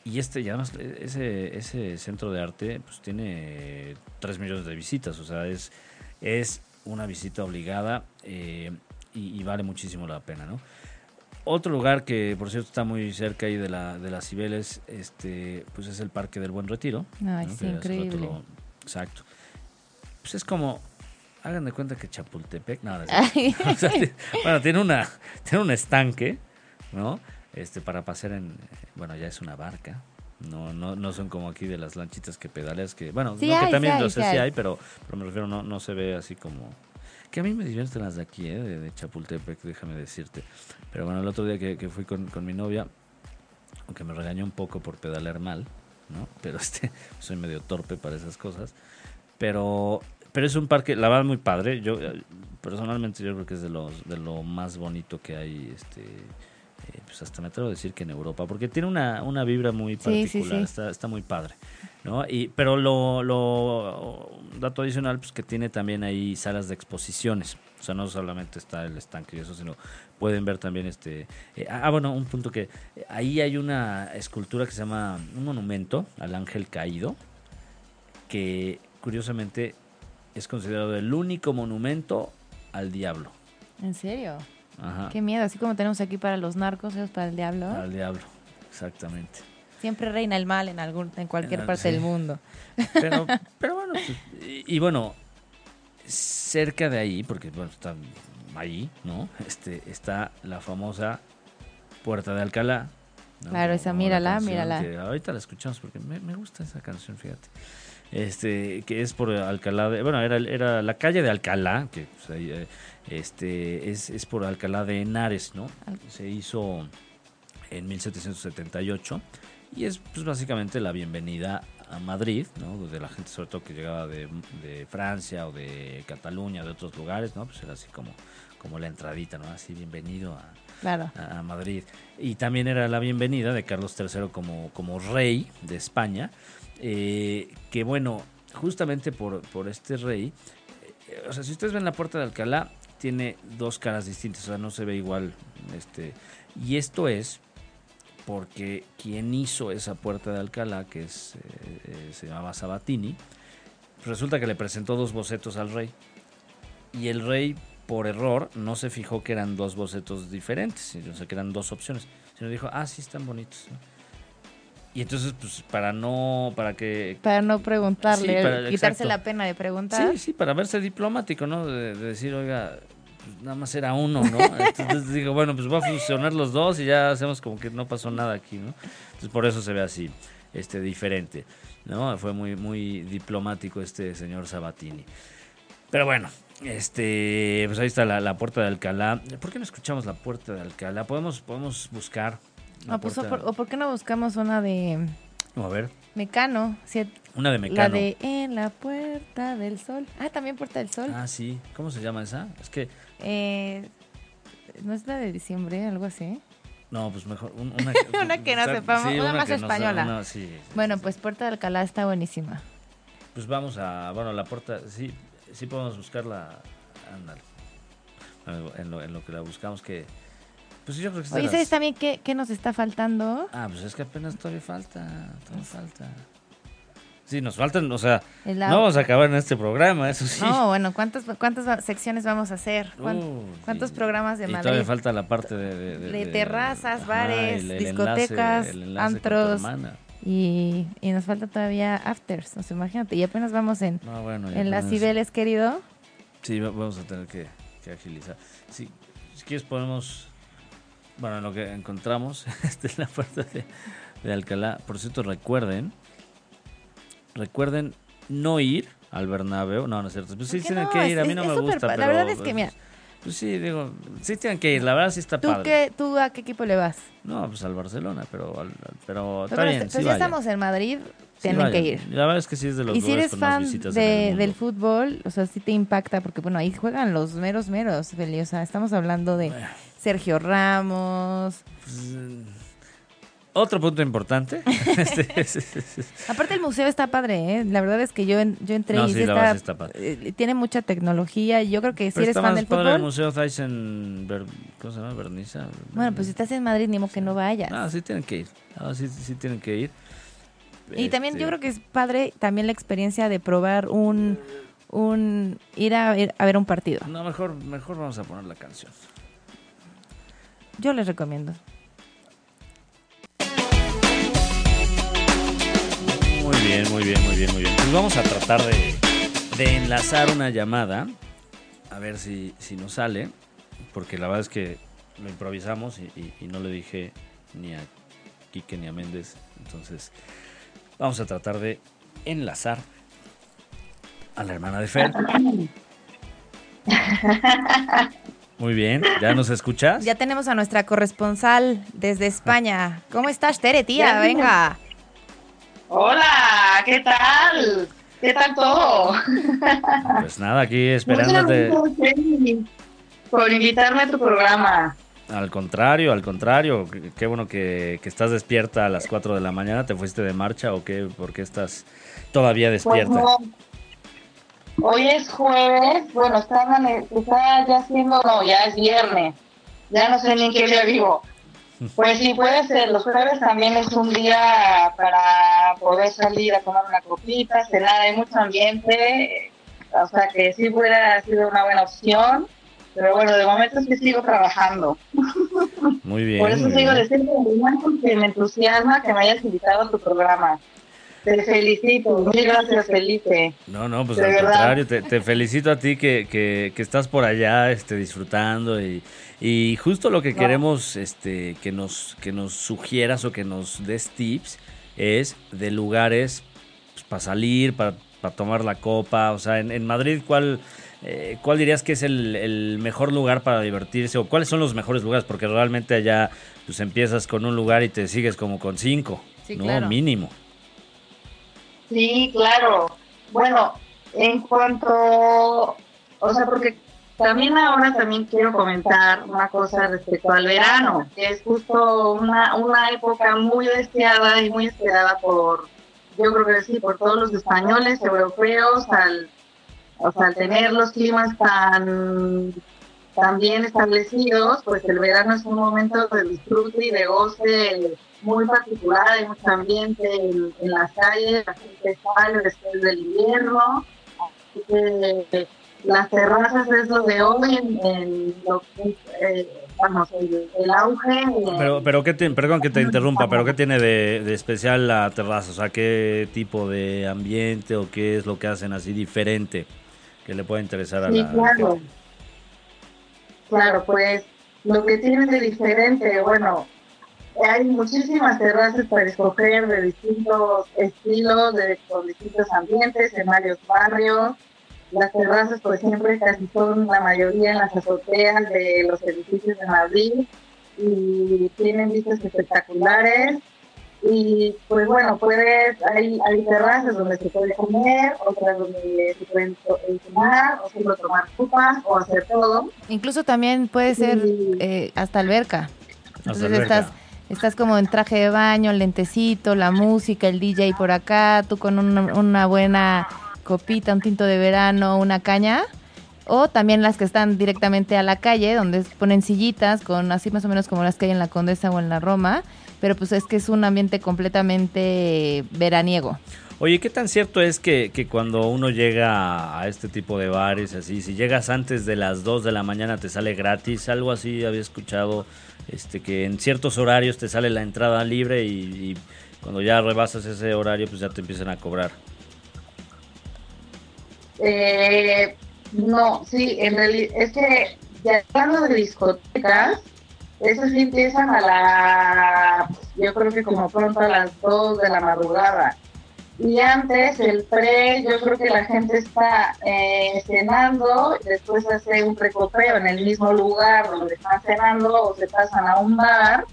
Y este, ya además, ese, ese centro de arte, pues tiene 3 millones de visitas, o sea, es, es una visita obligada eh, y, vale muchísimo la pena, ¿no? Otro lugar que, por cierto, está muy cerca ahí de, la, de las Cibeles, este, pues es el Parque del Buen Retiro. Ay, sí, increíble. exacto. Pues es como, hagan de cuenta que Chapultepec, nada, [LAUGHS] [LAUGHS] bueno, tiene una, tiene un estanque, ¿no? Este para pasear en bueno ya es una barca. No no no son como aquí de las lanchitas que pedaleas que bueno que también lo sé si hay, pero, pero me refiero no no se ve así como que a mí me divierten las de aquí ¿eh? de, Chapultepec déjame decirte. Pero bueno el otro día que, fui con, con, mi novia aunque me regañó un poco por pedalear mal no [LAUGHS] pero este soy medio torpe para esas cosas. Pero pero es un parque la verdad muy padre. Yo personalmente yo creo que es de los de lo más bonito que hay este eh, pues hasta me atrevo a decir que en Europa, porque tiene una, una vibra muy particular, Está, está muy padre. ¿no? Y, pero lo, lo dato adicional, pues que tiene también ahí salas de exposiciones. O sea, no solamente está el estanque y eso, sino pueden ver también este... Eh, ah, bueno, un punto que... Eh, ahí hay una escultura que se llama, un monumento al ángel caído, que curiosamente es considerado el único monumento al diablo. ¿En serio? Qué miedo, así como tenemos aquí para los narcos, es para el diablo. Para el diablo, exactamente. Siempre reina el mal en algún en cualquier parte del mundo. Pero, [LAUGHS] pero bueno, pues, y, bueno, cerca de ahí, porque bueno, está ahí, ¿no? Este, está la famosa Puerta de Alcalá. Claro, esa, mírala, mírala. ahorita la escuchamos porque me, me, gusta esa canción, fíjate. Este, que es por Alcalá, de, bueno, era, era la calle de Alcalá, que pues, ahí, eh, este, es, es por Alcalá de Henares, ¿no? Se hizo en 1778 y es pues, básicamente la bienvenida a Madrid, ¿no? De la gente sobre todo que llegaba de, Francia o de Cataluña, de otros lugares, ¿no? Pues era así como, como la entradita, ¿no? Así bienvenido a, a, Madrid. Y también era la bienvenida de Carlos III como, como rey de España, eh, que bueno, justamente por, por este rey, eh, o sea, si ustedes ven la puerta de Alcalá, tiene dos caras distintas, o sea, no se ve igual. Este, y esto es porque quien hizo esa puerta de Alcalá, que es, eh, eh, se llamaba Sabatini, resulta que le presentó dos bocetos al rey. Y el rey, por error no se fijó que eran dos bocetos diferentes, o sea, que eran dos opciones, sino dijo, ah, sí, están bonitos. Y entonces, pues, para no, para que... Para no preguntarle, quitarse la pena de preguntar. Sí, sí, para verse diplomático, ¿no? De, decir, oiga, pues, nada más era uno, ¿no? [LAUGHS] Entonces digo, bueno, pues va a funcionar los dos y ya hacemos como que no pasó nada aquí, ¿no? Entonces por eso se ve así, este, diferente, ¿no? Fue muy, muy diplomático este señor Sabatini. Pero bueno, este, pues ahí está la, puerta de Alcalá. ¿Por qué no escuchamos la puerta de Alcalá? Podemos, podemos buscar. Pues, o, por, qué no buscamos una de. A ver. Mecano. una de Mecano. La de En la Puerta del Sol. Ah, también Puerta del Sol. Ah, sí. ¿Cómo se llama esa? Es que. Eh, ¿No es la de diciembre? Algo así. No, pues mejor. Una, [LAUGHS] una que no sepamos. una, más española. bueno, pues Puerta de Alcalá está buenísima. Pues vamos a. Bueno, la puerta. Sí, sí podemos buscarla. En lo, en lo que la buscamos, que. Pues yo creo que Oye, ¿sabes también qué, qué, nos está faltando? Ah, pues es que apenas todavía falta. Todavía falta. Sí, nos faltan, o sea, no vamos a acabar en este programa, eso sí. No, bueno, ¿cuántas, cuántas secciones vamos a hacer? ¿Cuántos, programas de y Madrid? todavía falta la parte de... De, terrazas, bares, discotecas, antros. Y, y, nos falta todavía afters, o sea, imagínate, y apenas vamos en, en las Cibeles, querido. Sí, vamos a tener que, agilizar. si quieres podemos, bueno, lo que encontramos, [LAUGHS] esta es la puerta de, de Alcalá. Por cierto, recuerden, recuerden no ir al Bernabéu. No, no es cierto. Pues sí tienen que ir, a mí no me gusta. la verdad es que, mira, pues sí, digo, sí tienen que ir, la verdad sí está ¿Tú padre. Qué, ¿Tú a qué equipo le vas? No, pues al Barcelona, pero, pero, está bien, pues ya estamos en Madrid, tienen que ir. La verdad es que sí es de los Y si eres fan de, del fútbol, o sea, sí te impacta, porque bueno, ahí juegan los meros meros, Feli, o sea, estamos hablando de Sergio Ramos... Pues, otro punto importante. [LAUGHS] Este, Aparte el museo está padre, ¿eh? La verdad es que yo, yo entré y está, eh, tiene mucha tecnología y yo creo que si eres fan del fútbol... el museo Thyssen, ¿cómo se llama? Berniza. Bueno, pues si estás en Madrid, ni modo que no vayas. Ah, sí tienen que ir. Ah, sí, sí tienen que ir. Y también yo este creo que es padre también la experiencia de probar un... un ir a, ir a ver un partido. No, mejor, mejor vamos a poner la canción. Yo les recomiendo. Muy bien, muy bien, muy bien, muy bien. Pues vamos a tratar de, enlazar una llamada. A ver si, si nos sale. Porque la verdad es que lo improvisamos y, no le dije ni a Quique ni a Méndez. Entonces, vamos a tratar de enlazar a la hermana de Fer. Muy bien, ¿ya nos escuchas? Ya tenemos a nuestra corresponsal desde España. ¿Cómo estás, Tere, tía? Venga. Hola, ¿qué tal? ¿Qué tal todo? Pues nada, aquí [LAUGHS] esperándote. Por invitarme a tu programa. Al contrario, al contrario. Qué bueno que, estás despierta a las 4 de la mañana. ¿Te fuiste de marcha o qué? ¿Por qué estás todavía pues despierta? Hoy es jueves. Bueno, está, está ya siendo, no, ya es viernes. Ya no sé ni en qué día vivo. Pues sí, puede ser. Los jueves también es un día para poder salir a tomar una copita, cenar. Hay mucho ambiente. O sea que sí hubiera sido una buena opción. Pero bueno, de momento es que sigo trabajando. Muy bien. Por eso sigo diciendo que me entusiasma que me hayas invitado a tu programa. Te felicito, mil gracias Felipe. No, no, pues al contrario, te, felicito a ti que, que, que, estás por allá este, disfrutando y, y justo lo que queremos este, que, nos, que nos sugieras o que nos des tips es de lugares pues, para salir, para, tomar la copa. O sea, en, Madrid, ¿cuál, eh, ¿cuál dirías que es el, mejor lugar para divertirse? ¿O cuáles son los mejores lugares? Porque realmente allá pues empiezas con un lugar y te sigues como con cinco, ¿no? Mínimo. Sí, claro. Bueno, en cuanto, o sea, porque también ahora también quiero comentar una cosa respecto al verano, que es justo una, una época muy deseada y muy esperada por, yo creo que sí, por todos los españoles, europeos, al, o sea, al tener los climas tan, tan bien establecidos, pues el verano es un momento de disfrute y de goce muy particular, hay mucho ambiente en, en las calles, la gente sale después del invierno, así que las terrazas es lo de hoy en, lo que eh, el, auge. Pero, pero ¿qué perdón que te interrumpa, pero ¿qué tiene de, especial la terraza? O sea, ¿qué tipo de ambiente o qué es lo que hacen así diferente que le puede interesar a la claro. Claro, pues lo que tiene de diferente, bueno, hay muchísimas terrazas para escoger de distintos estilos, de, con distintos ambientes, en varios barrios. Las terrazas, por ejemplo, casi son la mayoría en las azoteas de los edificios de Madrid y tienen vistas espectaculares. Y pues bueno, puedes, hay, hay terrazas donde se puede comer, otras donde se pueden tomar, o solo tomar copas, o hacer todo. Incluso también puede ser eh, hasta alberca. Entonces estás estás como en traje de baño, lentecito, la música, el DJ por acá, tú con una buena copita, un tinto de verano, una caña. O también las que están directamente a la calle, donde ponen sillitas, con así más o menos como las que hay en la Condesa o en la Roma. Pero pues es que es un ambiente completamente veraniego. Oye, ¿qué tan cierto es que, que, cuando uno llega a este tipo de bares, así, si llegas antes de las 2 de la mañana te sale gratis? Algo así había escuchado, este, que en ciertos horarios te sale la entrada libre y, cuando ya rebasas ese horario, pues ya te empiezan a cobrar. Eh, no, sí, en realidad es que ya hablando de discotecas, esas empiezan a la, yo creo que como pronto a las 2 de la madrugada. Y antes, el pre, yo creo que la gente está eh, cenando, después hace un precopeo en el mismo lugar donde están cenando o se pasan a un bar.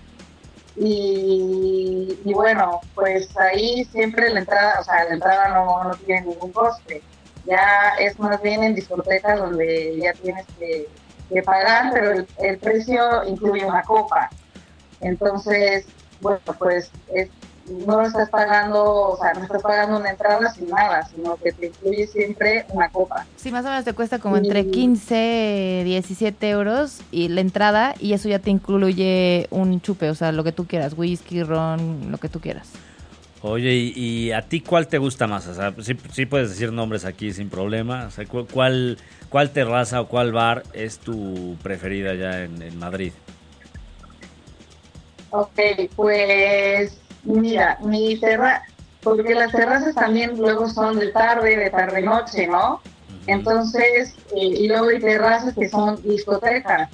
Y, y, bueno, pues ahí siempre la entrada, o sea, la entrada no, no tiene ningún coste ya es más bien en discotecas donde ya tienes que, pagar, pero el, precio incluye una copa. Entonces, bueno, pues no estás pagando, o sea, no estás pagando una entrada sin nada, sino que te incluye siempre una copa. Sí, más o menos te cuesta como entre 15, 17 euros y la entrada y eso ya te incluye un chupe, o sea, lo que tú quieras, whisky, ron, lo que tú quieras. Oye, ¿y, a ti cuál te gusta más? O sea, sí, puedes decir nombres aquí sin problema. O sea, ¿cuál, ¿Cuál terraza o cuál bar es tu preferida ya en, Madrid? Ok, pues mira, mi terraza, porque las terrazas también luego son de tarde, de tarde-noche, ¿no? Entonces, eh, y luego hay terrazas que son discotecas.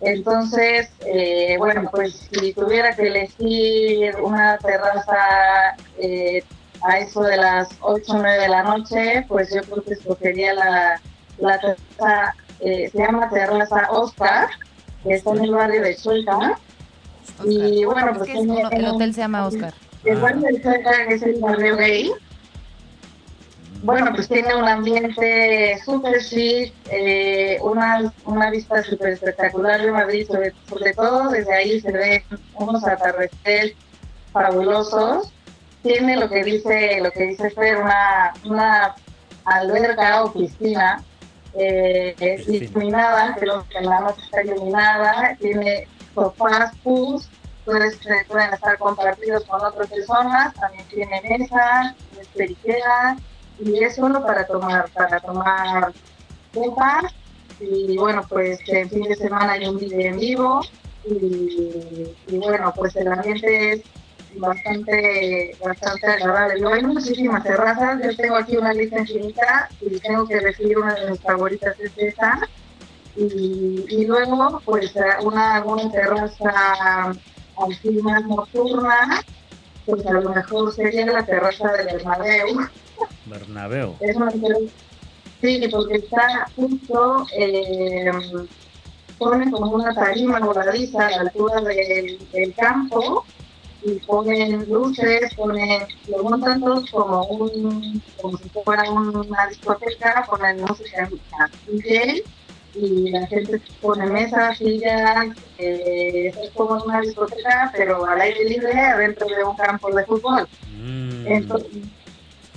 Entonces, eh, bueno, pues si tuviera que elegir una terraza eh, a eso de las 8 o 9 de la noche, pues yo creo que escogería la, la terraza, eh, se llama Terraza Oscar, que está en el barrio de Chueca. Y bueno, pues... el hotel se llama Oscar. El barrio de Chueca es el barrio gay bueno, pues tiene un ambiente súper chic, eh, una, una vista súper espectacular de Madrid, sobre, todo desde ahí se ven unos atardeceres fabulosos. Tiene lo que dice, lo que dice Fer, una, una alberca o piscina eh, iluminada, pero que la noche está iluminada, tiene sofás, pools, pueden estar compartidos con otras personas, también tiene mesa, periquera, y es solo para tomar, para tomar copas y bueno, pues el fin de semana hay un video en vivo y, bueno, pues el ambiente es bastante bastante agradable. hay muchísimas terrazas, yo tengo aquí una lista infinita y tengo que decir una de mis favoritas es esta. Y, y luego, pues una, una terraza así más nocturna, pues a lo mejor sería la terraza del Bernabéu Bernabéu. [LAUGHS] sí, porque está justo, eh, ponen como una tarima voladiza a la altura del, campo y ponen luces, ponen, lo montan todos como un, como si fuera una discoteca, ponen música DJ y la gente pone mesas, sillas, eh, es como una discoteca, pero al aire libre adentro de un campo de fútbol. Mm. Entonces,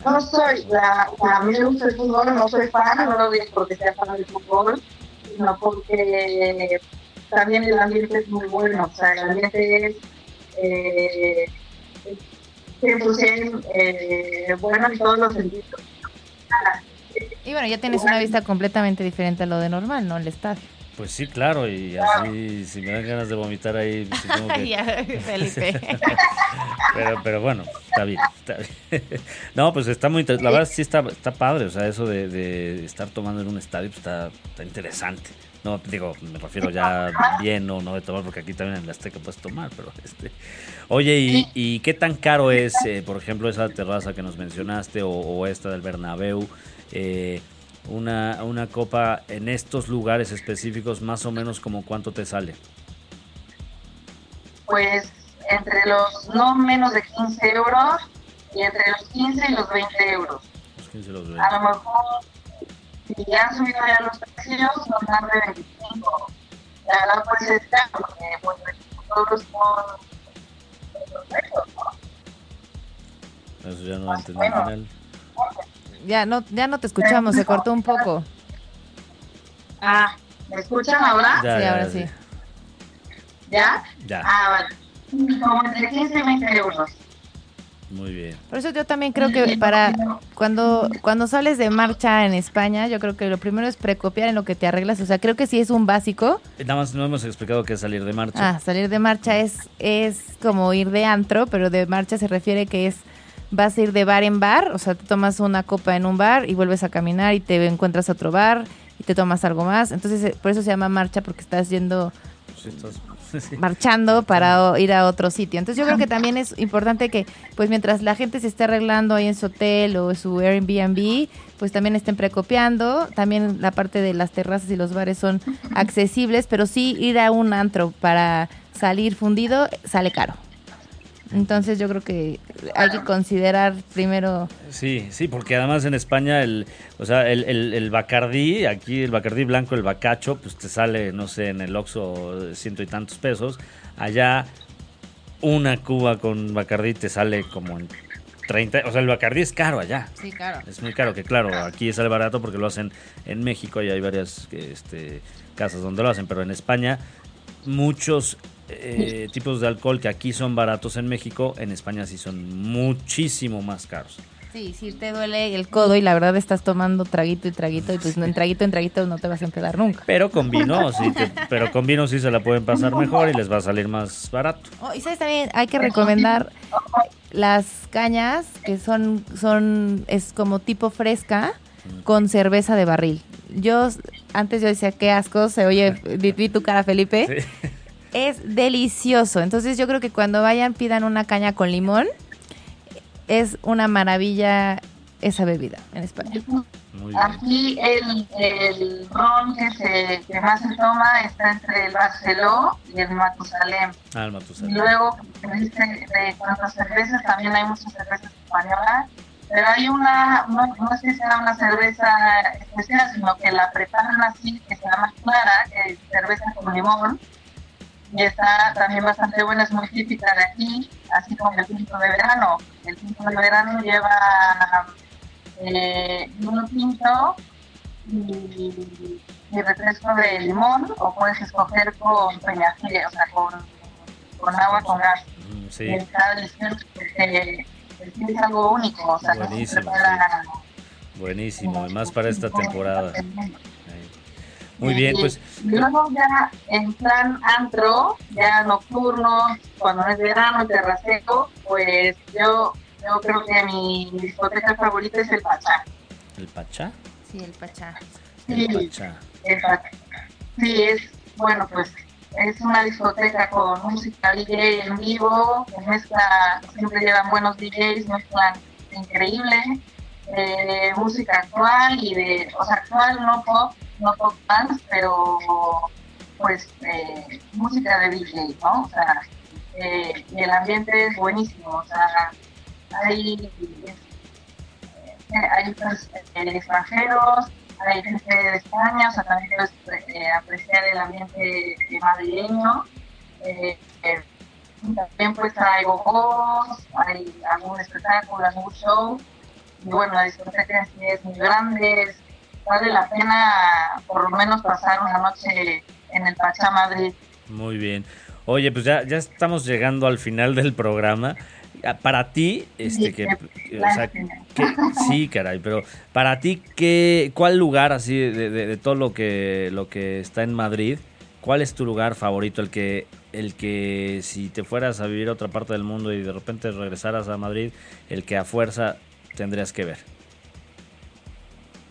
no soy, la, a mí me gusta el fútbol, no soy fan, no lo digo porque sea fan del fútbol, sino porque también el ambiente es muy bueno, o sea, el ambiente es eh, 100% eh, bueno en todos los sentidos. Y bueno, ya tienes una vista completamente diferente a lo de normal, ¿no? El estadio. Pues sí, claro, y así, si me dan ganas de vomitar ahí, supongo [LAUGHS] que... ya, Felipe. [LAUGHS] pero, pero bueno, está bien, está bien. [LAUGHS] no, pues está muy... La verdad sí está, está padre, o sea, eso de, de estar tomando en un estadio pues está, está interesante. No, digo, me refiero ya bien o no de tomar, porque aquí también en la Azteca puedes tomar, pero este... Oye, ¿y, y qué tan caro es, eh, por ejemplo, esa terraza que nos mencionaste o, o esta del Bernabéu? Eh, una, una copa en estos lugares específicos, más o menos como cuánto te sale? Pues entre los no menos de 15 euros y entre los 15 y los 20 euros. Los 15 y los 20. A lo mejor, si ya han subido ya los precios, son más de 25. La verdad, pues es caro, porque pues, 25 euros son. Eso ya no lo entendí al final. Ya no, ya no te escuchamos, se cortó un poco. Ah, ¿me escuchan ahora? Ya, sí, ya, ahora sí. sí. ¿Ya? Ya. Ah, vale. Como entre 15 y 20 euros. Muy bien. Por eso yo también creo que para cuando cuando sales de marcha en España, yo creo que lo primero es precopiar en lo que te arreglas. O sea, creo que sí es un básico. Nada más no hemos explicado qué es salir de marcha. Ah, salir de marcha es, es como ir de antro, pero de marcha se refiere que es vas a ir de bar en bar, o sea, te tomas una copa en un bar y vuelves a caminar y te encuentras a otro bar y te tomas algo más. Entonces, eh, por eso se llama marcha porque estás yendo Pues estás- [LAUGHS] sí. marchando para ir a otro sitio. Entonces yo creo que también es importante que, pues mientras la gente se esté arreglando ahí en su hotel o su Airbnb, pues también estén precopiando. También la parte de las terrazas y los bares son accesibles, pero sí ir a un antro para salir fundido sale caro. Entonces yo creo que hay que considerar primero... Sí, sí, porque además en España el, o sea, el, el, el Bacardí, aquí el Bacardí blanco, el bacacho, pues te sale, no sé, en el Oxxo ciento y tantos pesos. Allá una cuba con Bacardí te sale como en 30, o sea, el Bacardí es caro allá. Sí, claro. Es muy caro, que claro, aquí sale barato porque lo hacen en México y hay varias este, casas donde lo hacen, pero en España muchos eh, tipos de alcohol que aquí son baratos en México, en España sí son muchísimo más caros. Sí, si te duele el codo y la verdad estás tomando traguito y traguito y pues en traguito en traguito no te vas a empedar nunca. Pero con vino, [LAUGHS] sí, te- pero con vino sí se la pueden pasar mejor y les va a salir más barato. Oh, y sabes también hay que recomendar las cañas que son son es como tipo fresca con cerveza de barril. Yo antes yo decía qué asco, se oye vi, vi tu cara Felipe. Sí. Es delicioso. Entonces yo creo que cuando vayan pidan una caña con limón es una maravilla esa bebida en España. Muy. Aquí el, el ron que, se, que más se toma está entre el Barceló y el Matusalem. Ah, el Y Matusalén. luego, dice, de cuanto a cervezas, también hay muchas cervezas españolas. Pero hay una, no, no sé si será una cerveza especial, sino que la preparan así, que se llama Clara, que es cerveza con limón. Y está también bastante buena, es muy típica de aquí, así como el tinto de verano. El tinto de verano lleva eh, vino tinto y, y refresco de limón, o puedes escoger con peñafiel, o sea, con, con agua con gas. Mm, Y Sí, está delicioso porque es algo único, o sea, no se Buenísimo, prepara- buenísimo. Además para esta temporada. Muy bien, pues Y luego ya en plan antro, ya nocturno, cuando es verano, terracero, pues yo, yo creo que mi discoteca favorita es el Pachá. el Pachá. Sí, el pachá. El Sí. Pachá. El Pachá. Sí, es, bueno, pues es una discoteca con música DJ en vivo, mezcla, siempre llevan buenos DJs, mezclan increíble, eh, música actual y de, o sea, actual, no pop, no pop dance, pero pues eh, música de DJ, ¿no? O sea, eh, y el ambiente es buenísimo, o sea, hay, eh, hay pues, extranjeros, hay gente de España, o sea, también puedes eh, apreciar el ambiente madrileño. También pues hay gogos, hay algún espectáculo, algún show. Y bueno, la discoteca es muy grande, vale la pena por lo menos pasar una noche en el Pachá Madrid. Muy bien. Oye, pues ya, ya estamos llegando al final del programa. ah, para ti, este, que, sí, caray, pero para ti, ¿qué, ¿cuál lugar así de, todo lo que, lo que está en Madrid, cuál es tu lugar favorito, el que, el que si te fueras a vivir a otra parte del mundo y de repente regresaras a Madrid, el que a fuerza tendrías que ver?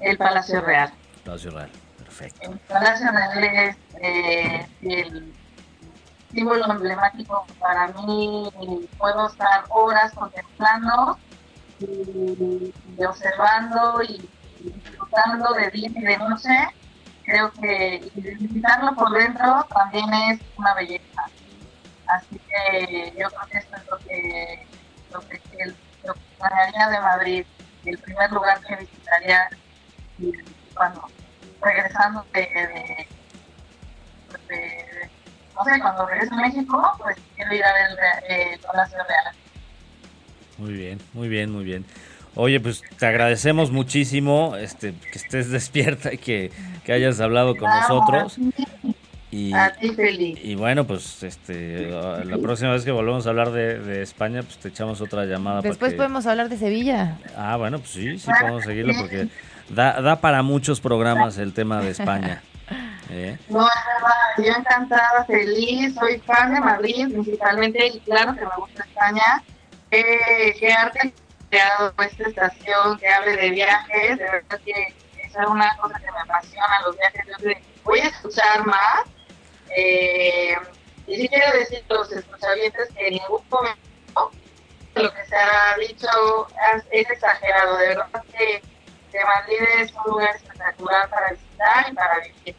El Palacio Real. Palacio Real, perfecto. El Palacio Real es eh, el símbolo emblemático para mí. Puedo estar horas contemplando y, observando y, disfrutando de día y de noche. Creo que visitarlo por dentro también es una belleza. Así que yo creo que esto es lo que, lo que, el, lo que de Madrid, el primer lugar que visitaría y cuando regresando de no sé, cuando regrese a México, pues quiero ir a ver el, Palacio Real. Muy bien, muy bien, muy bien. Oye, pues te agradecemos muchísimo este, que estés [LAUGHS] despierta y que, que hayas hablado con nosotros. Y, a ti, feliz. Y bueno, pues este, la próxima vez que volvemos a hablar de, de España, pues te echamos otra llamada. Después podemos hablar de Sevilla. Ah, bueno, pues sí, sí podemos seguirlo porque da, da para muchos programas el tema de España. [LAUGHS] ¿Eh? No, yo encantada, feliz, soy fan de Madrid principalmente y claro que me gusta España. Eh, que arte creado esta estación que hable de viajes, de verdad que es una cosa que me apasiona, los viajes. Yo voy a escuchar más. Eh, y sí quiero decir a los escuchavientes que en ningún momento lo que se ha dicho es, exagerado. De verdad que Madrid es un lugar espectacular para visitar y para vivir.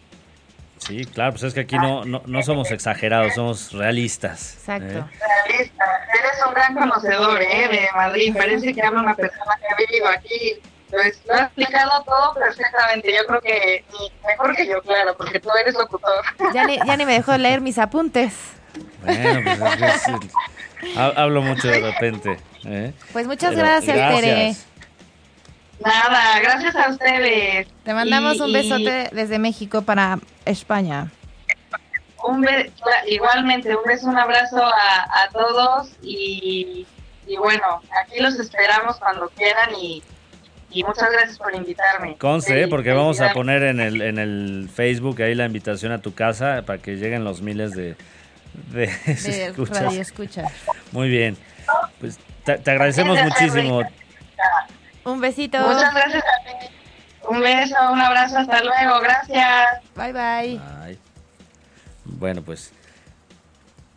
Sí, claro, pues es que aquí no, no, no somos exagerados, somos realistas. Exacto. ¿eh? Realista. Eres un gran conocedor ¿eh? de Madrid. Parece que habla una persona que ha vivido aquí. Pues lo ha explicado todo perfectamente. Yo creo que mejor que yo, claro, porque tú eres locutor. Ya ni, ya ni me dejó leer mis apuntes. Bueno, pues es, hablo mucho de repente. ¿eh? Pues muchas gracias, gracias, Tere. Nada, gracias a ustedes. Te mandamos un besote desde México para España. Un igualmente, un beso, un abrazo a, todos y, bueno, aquí los esperamos cuando quieran y, muchas gracias por invitarme. Conste, porque vamos a poner en el, en el Facebook ahí la invitación a tu casa para que lleguen los miles de, de, [LAUGHS] escuchas. Muy bien, pues te, agradecemos muchísimo. Un besito. Muchas gracias a ti. Un beso, un abrazo, hasta luego, gracias. Bye bye. Bueno, pues,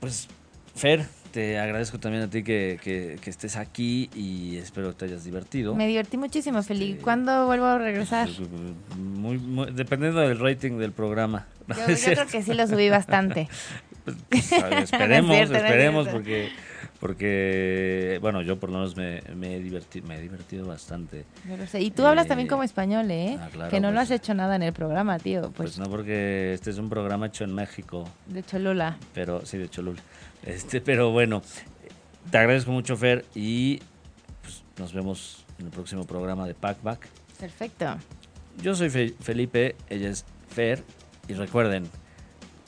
pues, Fer, te agradezco también a ti que, que, estés aquí y espero que te hayas divertido. Me divertí muchísimo, Felipe. ¿Cuándo vuelvo a regresar? Pues, muy, dependiendo del rating del programa. Yo, creo que sí lo subí bastante. [LAUGHS] Pues, [LAUGHS] esperemos, esperemos, porque porque, bueno, yo por lo menos me, he, divertido, me he divertido bastante. Y tú hablas también eh, como español, ¿eh? Ah, que no lo has pues. hecho nada en el programa, tío. Pues. pues. no, porque este es un programa hecho en México. De Cholula. Pero, sí, de Cholula. Este, pero bueno, te agradezco mucho, Fer, y pues, nos vemos en el próximo programa de Packback. Perfecto. Yo soy Felipe, ella es Fer, y recuerden,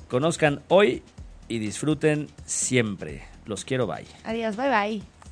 conozcan hoy y disfruten siempre. Los quiero, bye. Adiós, bye bye.